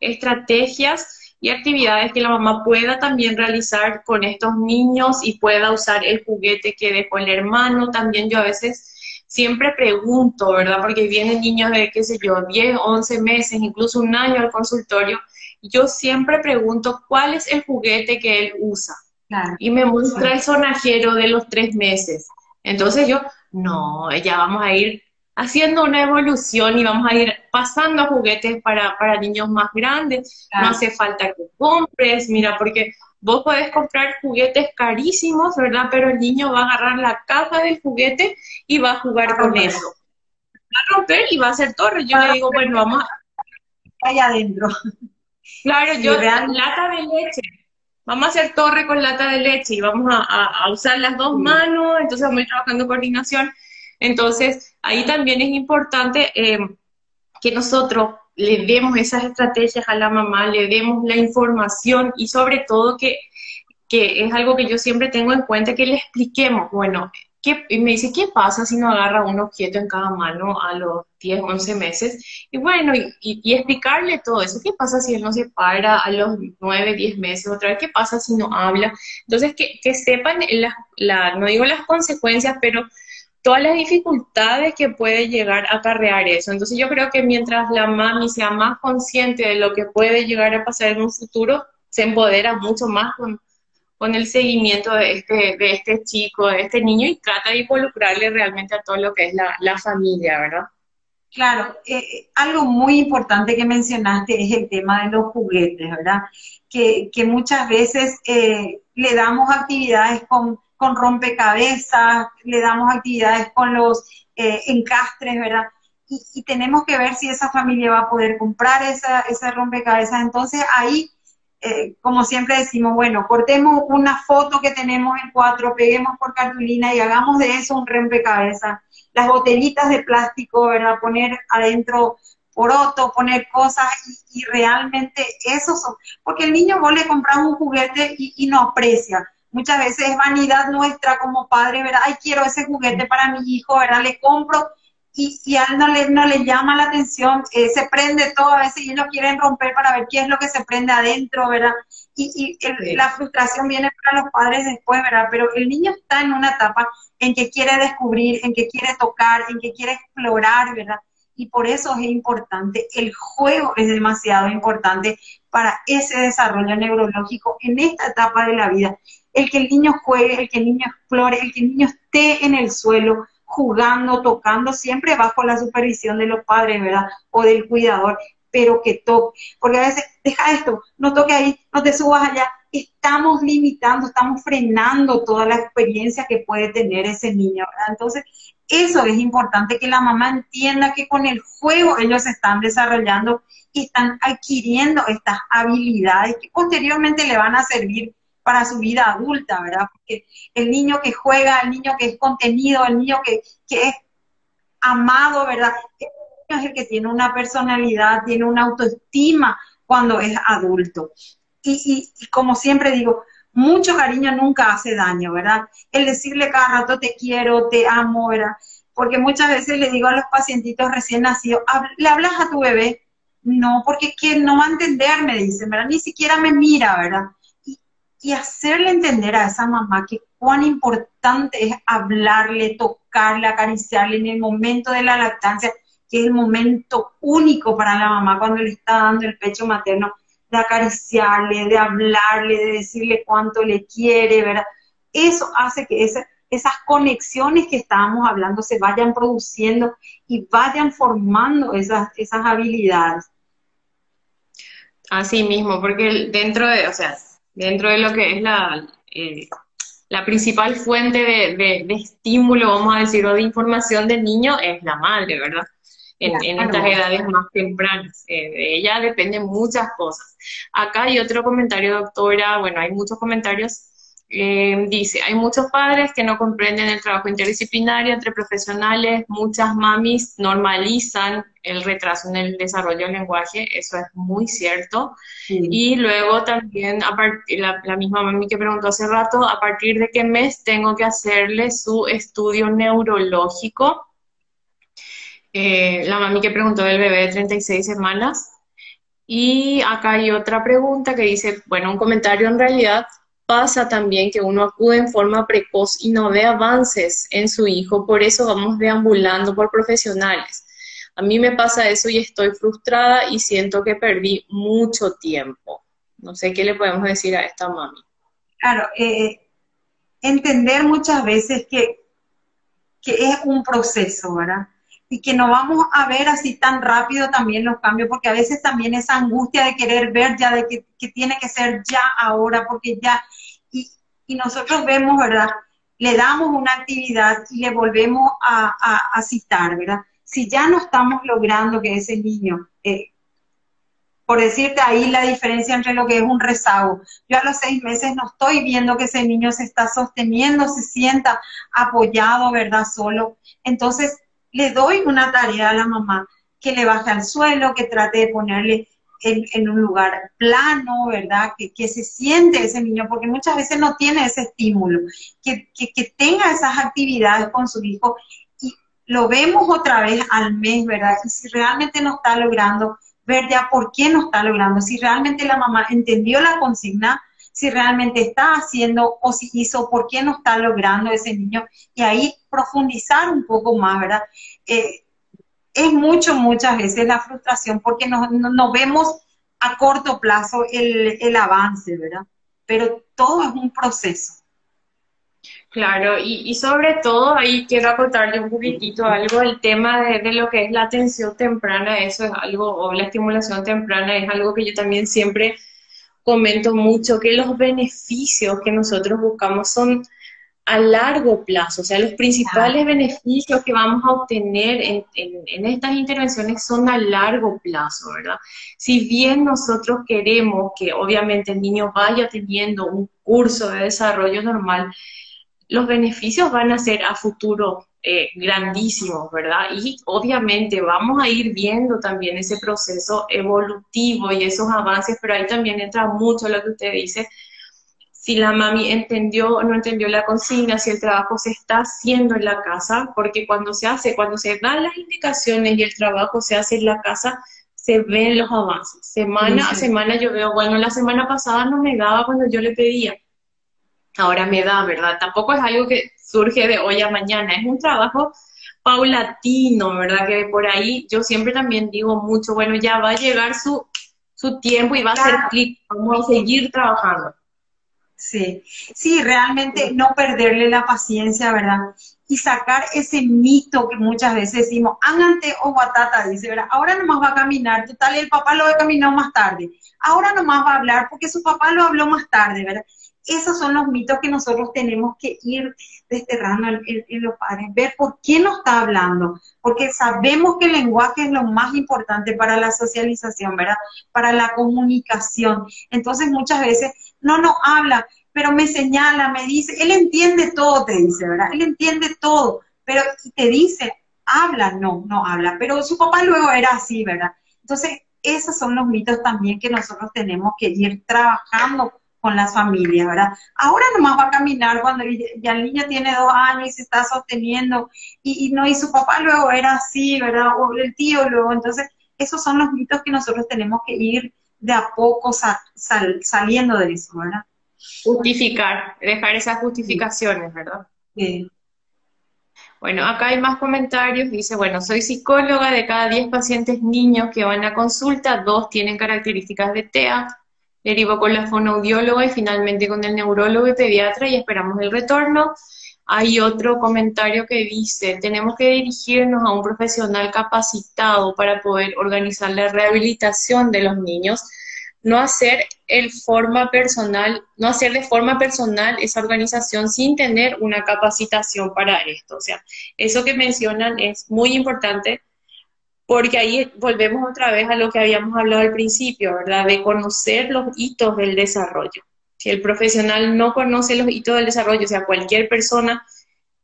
Speaker 1: estrategias y actividades que la mamá pueda también realizar con estos niños y pueda usar el juguete que dejó el hermano. También yo a veces siempre pregunto, ¿verdad? Porque vienen niños de, qué sé yo, 10, 11 meses, incluso un año al consultorio. Yo siempre pregunto cuál es el juguete que él usa. Y me muestra el sonajero de los tres meses. Entonces yo, no, ya vamos a ir haciendo una evolución y vamos a ir pasando a juguetes para, niños más grandes. No hace falta que compres, mira, porque vos podés comprar juguetes carísimos, ¿verdad? Pero el niño va a agarrar la caja del juguete y va a jugar con eso. Va a romper y va a hacer torre. Yo le digo, bueno, vamos a...
Speaker 2: Ahí adentro.
Speaker 1: Claro, yo, lata de leche. Vamos a hacer torre con lata de leche y vamos a, usar las dos manos, entonces vamos a ir trabajando coordinación entonces, ahí también es importante eh, que nosotros le demos esas estrategias a la mamá, le demos la información y sobre todo que, es algo que yo siempre tengo en cuenta, que le expliquemos, bueno, ¿qué, y me dice, ¿qué pasa si no agarra un objeto en cada mano a los 10, 11 meses? Y bueno, y, explicarle todo eso, ¿qué pasa si él no se para a los 9, 10 meses otra vez? ¿Qué pasa si no habla? Entonces, que, que sepan, la, no digo las consecuencias, pero todas las dificultades que puede llegar a acarrear eso. Entonces yo creo que mientras la mami sea más consciente de lo que puede llegar a pasar en un futuro, se empodera mucho más con, con el seguimiento de este, de este chico, de este niño y trata de involucrarle realmente a todo lo que es la, familia, ¿verdad?
Speaker 2: Claro, eh, algo muy importante que mencionaste es el tema de los juguetes, ¿verdad? Que, que muchas veces eh, le damos actividades con con rompecabezas, le damos actividades con los eh, encastres, ¿verdad? Y, tenemos que ver si esa familia va a poder comprar esa, ese rompecabezas. Entonces ahí eh, como siempre decimos, bueno, cortemos una foto que tenemos en cuatro, peguemos por cartulina y hagamos de eso un rompecabezas. Las botellitas de plástico, ¿verdad? Poner adentro poroto, poner cosas y, realmente eso son, porque el niño vos le compras un juguete y, y no aprecia. Muchas veces es vanidad nuestra como padre, ¿verdad? Ay, quiero ese juguete para mi hijo, ¿verdad? Le compro y si a él no le, no le llama la atención, eh, se prende todo a veces y ellos quieren romper para ver qué es lo que se prende adentro, ¿verdad? Y, y la frustración viene para los padres después, ¿verdad? Pero el niño está en una etapa en que quiere descubrir, en que quiere tocar, en que quiere explorar, ¿verdad? Y por eso es importante, el juego es demasiado importante para ese desarrollo neurológico en esta etapa de la vida. El que el niño juegue, el que el niño explore, el que el niño esté en el suelo, jugando, tocando, siempre bajo la supervisión de los padres, ¿verdad? O del cuidador, pero que toque. Porque a veces, deja esto, no toque ahí, no te subas allá. Estamos limitando, estamos frenando toda la experiencia que puede tener ese niño, ¿verdad? Entonces, eso es importante que la mamá entienda que con el juego ellos están desarrollando y están adquiriendo estas habilidades que posteriormente le van a servir para su vida adulta, ¿verdad? Porque el niño que juega, el niño que es contenido, el niño que, es amado, ¿verdad? El niño es el que tiene una personalidad, tiene una autoestima cuando es adulto. Y, y, como siempre digo, mucho cariño nunca hace daño, ¿verdad? El decirle cada rato te quiero, te amo, ¿verdad? Porque muchas veces le digo a los pacientitos recién nacidos, ¿le hablas a tu bebé? No, porque que no va a entender, me dicen, ¿verdad? Ni siquiera me mira, ¿verdad? Y hacerle entender a esa mamá que cuán importante es hablarle, tocarle, acariciarle en el momento de la lactancia, que es el momento único para la mamá cuando le está dando el pecho materno, de acariciarle, de hablarle, de decirle cuánto le quiere, ¿verdad? Eso hace que esas conexiones que estábamos hablando se vayan produciendo y vayan formando esas, esas habilidades.
Speaker 1: Así mismo, porque dentro de, o sea, dentro de lo que es la, eh, la principal fuente de, estímulo, vamos a decir, o de información del niño es la madre, ¿verdad? En, estas edades más tempranas. Eh, de ella dependen muchas cosas. Acá hay otro comentario, doctora, bueno, hay muchos comentarios eh, dice, hay muchos padres que no comprenden el trabajo interdisciplinario entre profesionales, muchas mamis normalizan el retraso en el desarrollo del lenguaje, eso es muy cierto. Y luego también, a la, la, misma mami que preguntó hace rato, a partir de qué mes tengo que hacerle su estudio neurológico. Eh, la mami que preguntó del bebé de 36 semanas. Y acá hay otra pregunta que dice, bueno, un comentario en realidad, pasa también que uno acude en forma precoz y no ve avances en su hijo, por eso vamos deambulando por profesionales. A mí me pasa eso y estoy frustrada y siento que perdí mucho tiempo. No sé qué le podemos decir a esta mami.
Speaker 2: Claro, eh, entender muchas veces que, que es un proceso, ¿verdad? y que no vamos a ver así tan rápido también los cambios, porque a veces también esa angustia de querer ver ya, de que, tiene que ser ya ahora, porque ya, y, nosotros vemos, ¿verdad? Le damos una actividad y le volvemos a, citar, ¿verdad? Si ya no estamos logrando que ese niño, eh, por decirte ahí la diferencia entre lo que es un rezago. Yo a los seis meses no estoy viendo que ese niño se está sosteniendo, se sienta apoyado, ¿verdad? Solo. Entonces, le doy una tarea a la mamá que le baje al suelo, que trate de ponerle en, un lugar plano, ¿verdad? Que, se siente ese niño, porque muchas veces no tiene ese estímulo, que, que, tenga esas actividades con su hijo y lo vemos otra vez al mes, ¿verdad? Y si realmente no está logrando, ver ya por qué no está logrando, si realmente la mamá entendió la consigna, si realmente está haciendo o si hizo, por qué no está logrando ese niño y ahí profundizar un poco más, ¿verdad? Eh, es mucho, muchas veces la frustración porque no, no, vemos a corto plazo el, el, avance, ¿verdad? Pero todo es un proceso.
Speaker 1: Claro, y, y, sobre todo ahí quiero acortarle un poquitito algo, el tema de, de, lo que es la atención temprana, eso es algo, o la estimulación temprana es algo que yo también siempre comento mucho que los beneficios que nosotros buscamos son a largo plazo, o sea, los principales beneficios que vamos a obtener en, en, estas intervenciones son a largo plazo, ¿verdad? Si bien nosotros queremos que obviamente el niño vaya teniendo un curso de desarrollo normal, los beneficios van a ser a futuro eh, grandísimos, ¿verdad? Y obviamente vamos a ir viendo también ese proceso evolutivo y esos avances, pero ahí también entra mucho lo que usted dice, si la mami entendió o no entendió la consigna, si el trabajo se está haciendo en la casa, porque cuando se hace, cuando se dan las indicaciones y el trabajo se hace en la casa, se ven los avances. Semana a semana yo veo, bueno, la semana pasada no me daba cuando yo le pedía, ahora me da, ¿verdad? Tampoco es algo que surge de hoy a mañana, es un trabajo paulatino, ¿verdad? Que por ahí yo siempre también digo mucho, bueno, ya va a llegar su, su tiempo y va a ser clic, vamos a seguir trabajando.
Speaker 2: Sí, sí, realmente no perderle la paciencia, ¿verdad? Y sacar ese mito que muchas veces decimos, angante o guatata, dice, ¿verdad? Ahora nomás va a caminar, total, el papá lo caminado más tarde. Ahora nomás va a hablar porque su papá lo habló más tarde, ¿verdad? Esos son los mitos que nosotros tenemos que ir desterrando en, los padres, ver por qué nos está hablando, porque sabemos que el lenguaje es lo más importante para la socialización, ¿verdad? Para la comunicación. Entonces muchas veces no nos habla, pero me señala, me dice, él entiende todo, te dice, ¿verdad? Él entiende todo, pero te dice, habla, no, no habla, pero su papá luego era así, ¿verdad? Entonces, esos son los mitos también que nosotros tenemos que ir trabajando con las familias, ¿verdad? Ahora nomás va a caminar cuando ya el niño tiene dos años y se está sosteniendo y, no, y su papá luego era así, ¿verdad? O el tío luego, entonces esos son los mitos que nosotros tenemos que ir de a poco saliendo de eso, ¿verdad?
Speaker 1: Justificar, dejar esas justificaciones, ¿verdad? Sí. Bueno, acá hay más comentarios. Dice, bueno, soy psicóloga, de cada 10 pacientes niños que van a consulta, dos tienen características de TEA, derivo con la fonoaudióloga y finalmente con el neurólogo y pediatra y esperamos el retorno. Hay otro comentario que dice, tenemos que dirigirnos a un profesional capacitado para poder organizar la rehabilitación de los niños, no hacer el forma personal, no hacer de forma personal esa organización sin tener una capacitación para esto. O sea, eso que mencionan es muy importante porque ahí volvemos otra vez a lo que habíamos hablado al principio, ¿verdad? De conocer los hitos del desarrollo. Si el profesional no conoce los hitos del desarrollo, o sea, cualquier persona,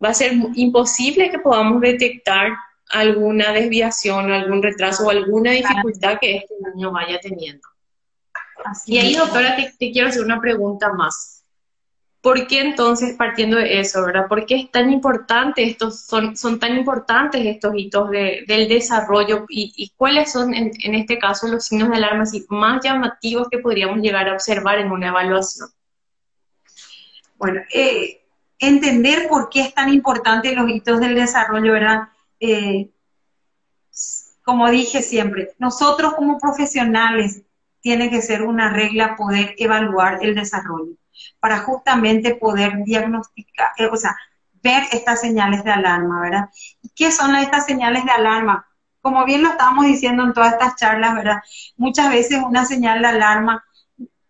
Speaker 1: va a ser imposible que podamos detectar alguna desviación, algún retraso o alguna dificultad que este niño vaya teniendo. y ahí, doctora, te quiero hacer una pregunta más. ¿Por qué entonces, partiendo de eso, ¿verdad? ¿Por qué es tan importante estos, son, tan importantes estos hitos del desarrollo y, cuáles son en, este caso los signos de alarma más llamativos que podríamos llegar a observar en una evaluación?
Speaker 2: Bueno, eh, entender por qué es tan importante los hitos del desarrollo, ¿verdad? Eh, como dije siempre, nosotros como profesionales tiene que ser una regla poder evaluar el desarrollo para justamente poder diagnosticar, eh, o sea, ver estas señales de alarma, ¿verdad? ¿Y qué son estas señales de alarma? Como bien lo estábamos diciendo en todas estas charlas, ¿verdad? Muchas veces una señal de alarma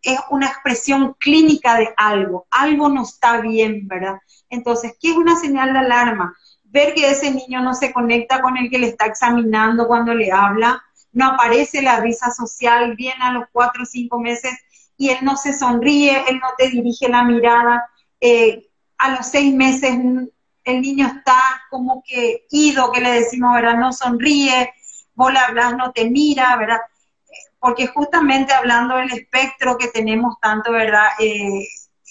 Speaker 2: es una expresión clínica de algo, algo no está bien, ¿verdad? Entonces, ¿qué es una señal de alarma? Ver que ese niño no se conecta con el que le está examinando cuando le habla, no aparece la risa social bien a los cuatro o cinco meses y él no se sonríe, él no te dirige la mirada. Eh, a los seis meses el niño está como que ido, que le decimos, ¿verdad? No sonríe, vos le hablas, no te mira, ¿verdad? Porque justamente hablando del espectro que tenemos tanto, ¿verdad? Eh,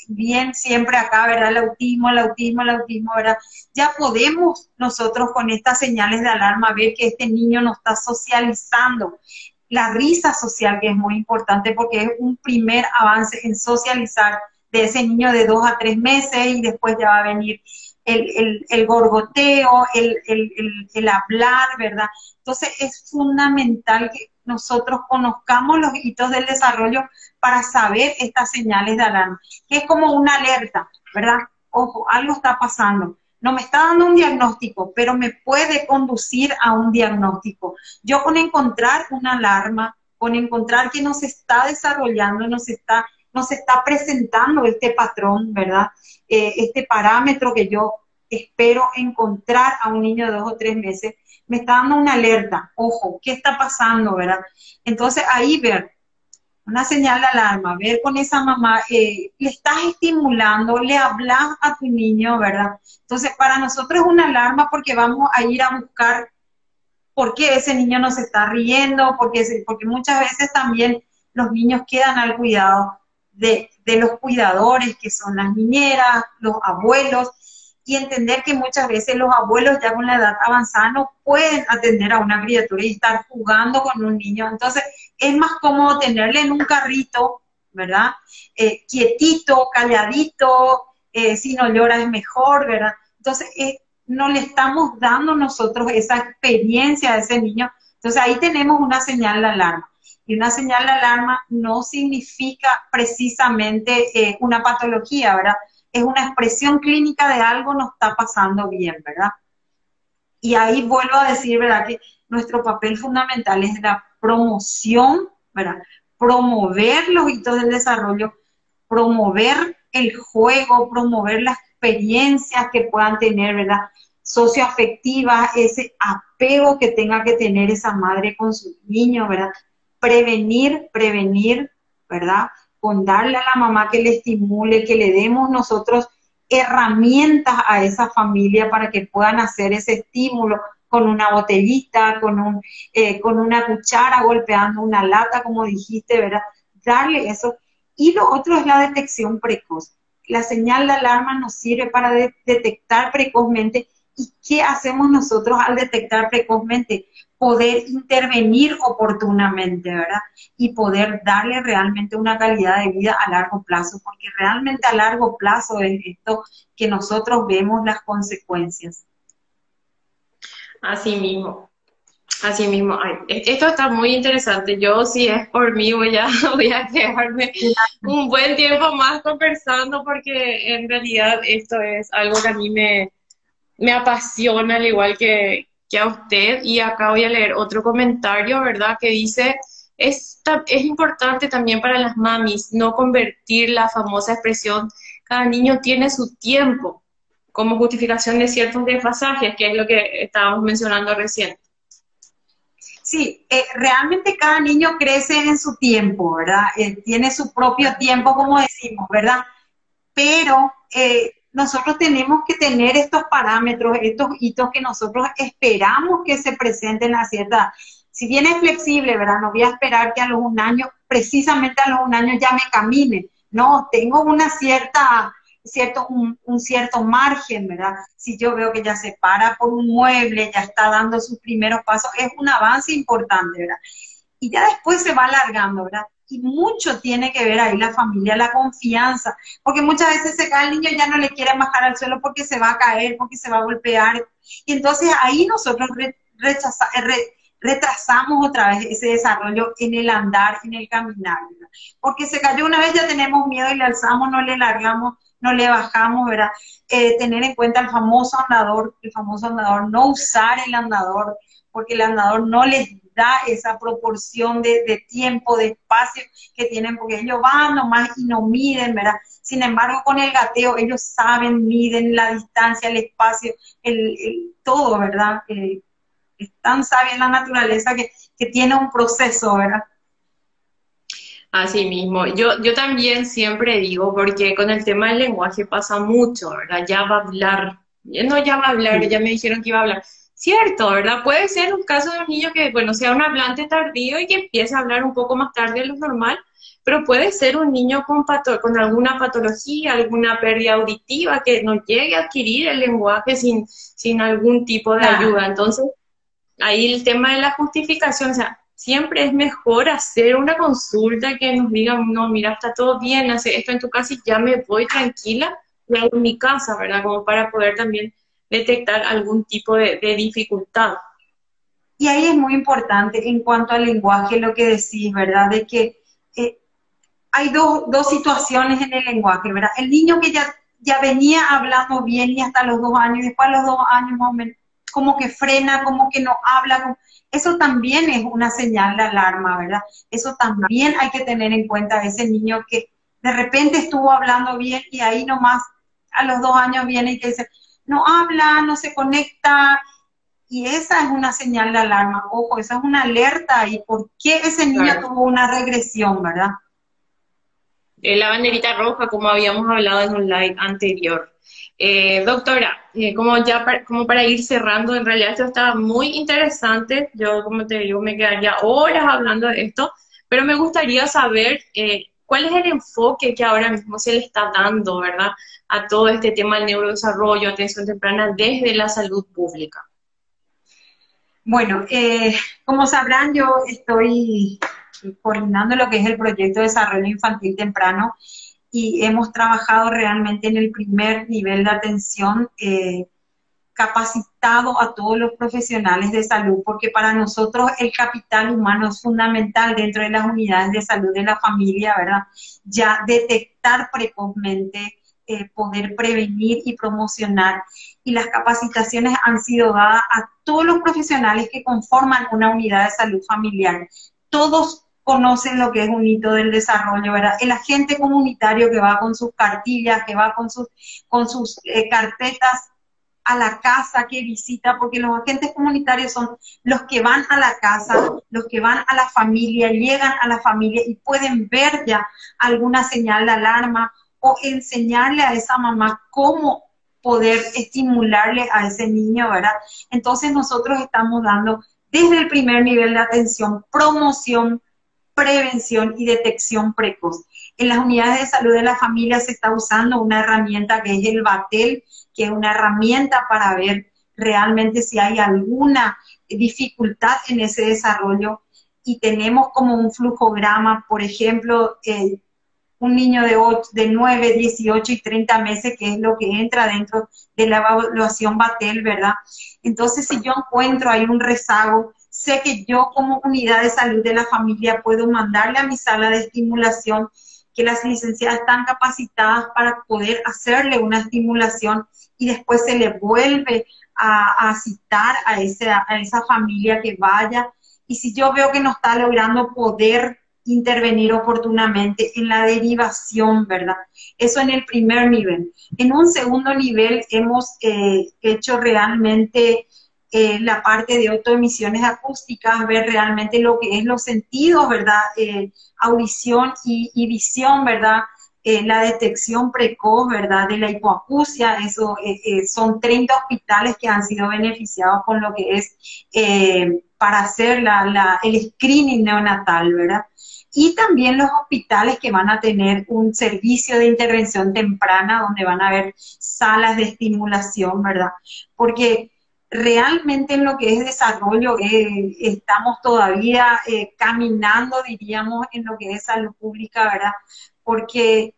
Speaker 2: bien siempre acá, ¿verdad? El autismo, el autismo, el autismo, ¿verdad? Ya podemos nosotros con estas señales de alarma ver que este niño no está socializando, la risa social, que es muy importante porque es un primer avance en socializar de ese niño de dos a tres meses y después ya va a venir el, gorgoteo, el, el, hablar, ¿verdad? Entonces es fundamental que nosotros conozcamos los hitos del desarrollo para saber estas señales de alarma, que es como una alerta, ¿verdad? Ojo, algo está pasando no me está dando un diagnóstico, pero me puede conducir a un diagnóstico. Yo con encontrar una alarma, con encontrar que nos está desarrollando, nos está nos está presentando este patrón, ¿verdad? Eh, este parámetro que yo espero encontrar a un niño de dos o tres meses, me está dando una alerta, ojo, ¿qué está pasando, verdad? Entonces ahí ver, una señal de alarma, ver con esa mamá, eh, le estás estimulando, le hablas a tu niño, ¿verdad? Entonces para nosotros es una alarma porque vamos a ir a buscar por qué ese niño no se está riendo, porque, porque muchas veces también los niños quedan al cuidado de, de los cuidadores, que son las niñeras, los abuelos, y entender que muchas veces los abuelos ya con la edad avanzada no pueden atender a una criatura y estar jugando con un niño. Entonces es más cómodo tenerle en un carrito, ¿verdad? Eh, quietito, calladito, eh, si no llora es mejor, ¿verdad? Entonces eh, no le estamos dando nosotros esa experiencia a ese niño. Entonces ahí tenemos una señal de alarma. Y una señal de alarma no significa precisamente una patología, ¿verdad? Es una expresión clínica de algo no está pasando bien, ¿verdad? Y ahí vuelvo a decir, ¿verdad? Que nuestro papel fundamental es la promoción, ¿verdad? Promover los hitos del desarrollo, promover el juego, promover las experiencias que puedan tener, ¿verdad? Socioafectivas, ese apego que tenga que tener esa madre con su niño, ¿verdad? Prevenir, prevenir, ¿verdad? Con darle a la mamá que le estimule, que le demos nosotros herramientas a esa familia para que puedan hacer ese estímulo con una botellita, con, un, eh, con una cuchara golpeando una lata, como dijiste, ¿verdad? Darle eso. Y lo otro es la detección precoz. La señal de alarma nos sirve para detectar precozmente. ¿Y qué hacemos nosotros al detectar precozmente? Poder intervenir oportunamente, ¿verdad? Y poder darle realmente una calidad de vida a largo plazo, porque realmente a largo plazo es esto que nosotros vemos las consecuencias.
Speaker 1: Así mismo. Así mismo, e, esto está muy interesante. Yo, si es por mí, voy a, <laughs> voy a quedarme un buen tiempo más conversando porque en realidad esto es algo que a mí me, me apasiona, al igual que, a usted. Y acá voy a leer otro comentario, ¿verdad? Que dice, es, es importante también para las mamis no convertir la famosa expresión, cada niño tiene su tiempo, como justificación de ciertos desfasajes, que es lo que estábamos mencionando recién.
Speaker 2: Sí, eh, realmente cada niño crece en su tiempo, ¿verdad? Eh, tiene su propio tiempo, como decimos, ¿verdad? Pero eh, nosotros tenemos que tener estos parámetros, estos hitos que nosotros esperamos que se presenten a cierta Si bien es flexible, ¿verdad? No voy a esperar que a los un año, precisamente a los un año ya me camine. No, tengo una cierta, cierto, un, un, cierto margen, ¿verdad? Si yo veo que ya se para por un mueble, ya está dando sus primeros pasos, es un avance importante, ¿verdad? Y ya después se va alargando, ¿verdad? Y mucho tiene que ver ahí la familia, la confianza, porque muchas veces se cae el niño y ya no le quiere bajar al suelo porque se va a caer, porque se va a golpear, y entonces ahí nosotros retrasamos otra vez ese desarrollo en el andar, en el caminar, porque se cayó una vez ya tenemos miedo y le alzamos, no le largamos, no le bajamos, ¿verdad? Eh, tener en cuenta el famoso andador, el famoso andador, no usar el andador, porque el andador no les da esa proporción de, tiempo, de espacio que tienen, porque ellos van nomás y no miden, ¿verdad? Sin embargo, con el gateo, ellos saben, miden la distancia, el espacio, el, todo, ¿verdad? Eh, es tan sabia la naturaleza que, que tiene un proceso, ¿verdad?
Speaker 1: Así mismo, yo, yo también siempre digo, porque con el tema del lenguaje pasa mucho, ¿verdad? Ya va a hablar, no ya va a hablar, ya me dijeron que iba a hablar cierto, ¿verdad? Puede ser un caso de un niño que, bueno, sea un hablante tardío y que empiece a hablar un poco más tarde de lo normal, pero puede ser un niño con, con alguna patología, alguna pérdida auditiva que no llegue a adquirir el lenguaje sin, sin algún tipo de ayuda. Entonces, ahí el tema de la justificación, o sea, siempre es mejor hacer una consulta que nos digan, no, mira, está todo bien, hace esto en tu casa y ya me voy tranquila y hago en mi casa, ¿verdad? Como para poder también detectar algún tipo de, dificultad.
Speaker 2: Y ahí es muy importante en cuanto al lenguaje lo que decís, ¿verdad? De que eh, hay dos, dos situaciones en el lenguaje, ¿verdad? El niño que ya, ya venía hablando bien y hasta los dos años, después a los dos años como que frena, como que no habla, eso también es una señal de alarma, ¿verdad? Eso también hay que tener en cuenta ese niño que de repente estuvo hablando bien y ahí nomás a los dos años viene y te dice, no habla, no se conecta, y esa es una señal de alarma, ojo, esa es una alerta y por qué ese niño tuvo una regresión, ¿verdad?
Speaker 1: La banderita roja, como habíamos hablado en un live anterior. Eh, doctora, eh, como ya para, como para ir cerrando, en realidad esto está muy interesante. Yo, como te digo, me quedaría horas hablando de esto, pero me gustaría saber eh, cuál es el enfoque que ahora mismo se le está dando, ¿verdad? A todo este tema del neurodesarrollo, atención temprana desde la salud pública.
Speaker 2: Bueno, como sabrán, yo estoy coordinando lo que es el proyecto de desarrollo infantil temprano y hemos trabajado realmente en el primer nivel de atención, eh, capacitado a todos los profesionales de salud, porque para nosotros el capital humano es fundamental dentro de las unidades de salud de la familia, ¿verdad? Ya detectar precozmente, eh, poder prevenir y promocionar. Y las capacitaciones han sido dadas a todos los profesionales que conforman una unidad de salud familiar. Todos conocen lo que es un hito del desarrollo, ¿verdad? El agente comunitario que va con sus cartillas, que va con sus, con sus eh, carpetas a la casa que visita, porque los agentes comunitarios son los que van a la casa, los que van a la familia, llegan a la familia y pueden ver ya alguna señal de alarma o enseñarle a esa mamá cómo poder estimularle a ese niño, ¿verdad? Entonces nosotros estamos dando desde el primer nivel de atención, promoción, prevención y detección precoz. En las unidades de salud de la familia se está usando una herramienta que es el BATEL, que es una herramienta para ver realmente si hay alguna dificultad en ese desarrollo y tenemos como un flujograma, por ejemplo, eh, un niño de, 8, de 9, 18 y 30 meses, que es lo que entra dentro de la evaluación Batel, ¿verdad? Entonces, si yo encuentro ahí un rezago, sé que yo como unidad de salud de la familia puedo mandarle a mi sala de estimulación que las licenciadas están capacitadas para poder hacerle una estimulación y después se le vuelve a, citar a, a esa familia que vaya. Y si yo veo que no está logrando poder intervenir oportunamente en la derivación, ¿verdad? Eso en el primer nivel. En un segundo nivel hemos eh, hecho realmente eh, la parte de autoemisiones acústicas, ver realmente lo que es los sentidos, ¿verdad? Eh, audición y, visión, ¿verdad? Eh, la detección precoz, ¿verdad? De la hipoacusia, eso son 30 hospitales que han sido beneficiados con lo que es para hacer la, el screening neonatal, ¿verdad? Y también los hospitales que van a tener un servicio de intervención temprana donde van a haber salas de estimulación, ¿verdad? Porque realmente en lo que es desarrollo eh, estamos todavía eh, caminando, diríamos, en lo que es salud pública, ¿verdad? Porque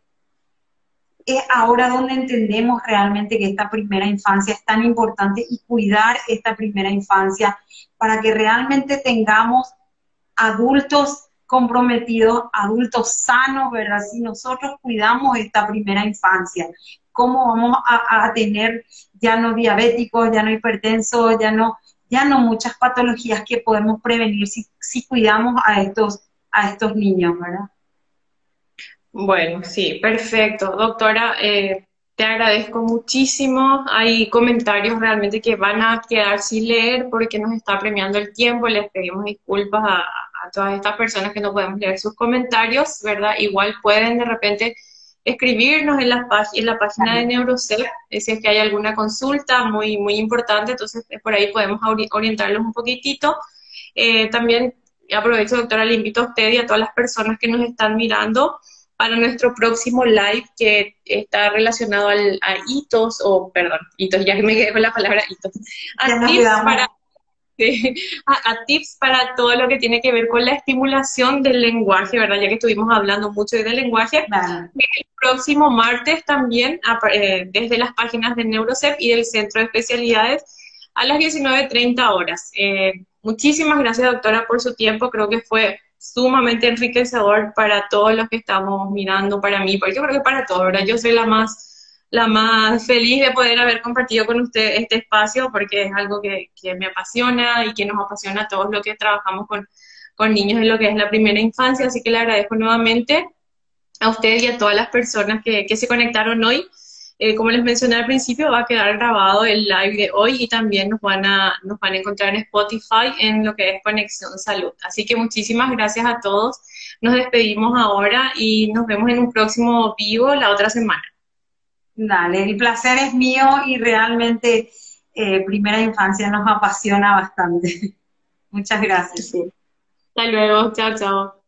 Speaker 2: es ahora donde entendemos realmente que esta primera infancia es tan importante y cuidar esta primera infancia para que realmente tengamos adultos comprometidos, adultos sanos, ¿verdad? Si nosotros cuidamos esta primera infancia, ¿cómo vamos a, tener ya no diabéticos, ya no hipertensos, ya no, ya no muchas patologías que podemos prevenir si, si cuidamos a estos, a estos niños, ¿verdad?
Speaker 1: Bueno, sí, perfecto. Doctora, eh, te agradezco muchísimo. Hay comentarios realmente que van a quedar sin leer porque nos está premiando el tiempo. Les pedimos disculpas a, a todas estas personas que no podemos leer sus comentarios, ¿verdad? Igual pueden de repente escribirnos en la, en la página de Neurocep si es que hay alguna consulta muy, muy importante, entonces por ahí podemos orientarlos un poquitito. Eh, también aprovecho, doctora, le invito a usted y a todas las personas que nos están mirando para nuestro próximo live que está relacionado al, a hitos, o perdón, hitos, ya que me quedé con la palabra hitos, a tips para a, tips para todo lo que tiene que ver con la estimulación del lenguaje, ¿verdad? Ya que estuvimos hablando mucho del lenguaje. El próximo martes también, eh, desde las páginas de Neurocep y del Centro de Especialidades, a las 19.30 horas. Eh, muchísimas gracias, doctora, por su tiempo. Creo que fue sumamente enriquecedor para todos los que estamos mirando, para mí, porque yo creo que para todos, ¿verdad? Yo soy la más la más feliz de poder haber compartido con usted este espacio porque es algo que, me apasiona y que nos apasiona a todos los que trabajamos con, con niños en lo que es la primera infancia, así que le agradezco nuevamente a ustedes y a todas las personas que, que se conectaron hoy. Eh, como les mencioné al principio, va a quedar grabado el live de hoy y también nos van, a, nos van a encontrar en Spotify en lo que es Conexión Salud. Así que muchísimas gracias a todos. Nos despedimos ahora y nos vemos en un próximo vivo la otra semana.
Speaker 2: Dale, el placer es mío y realmente eh, primera infancia nos apasiona bastante. <laughs> Muchas gracias.
Speaker 1: Hasta luego, chao, chao.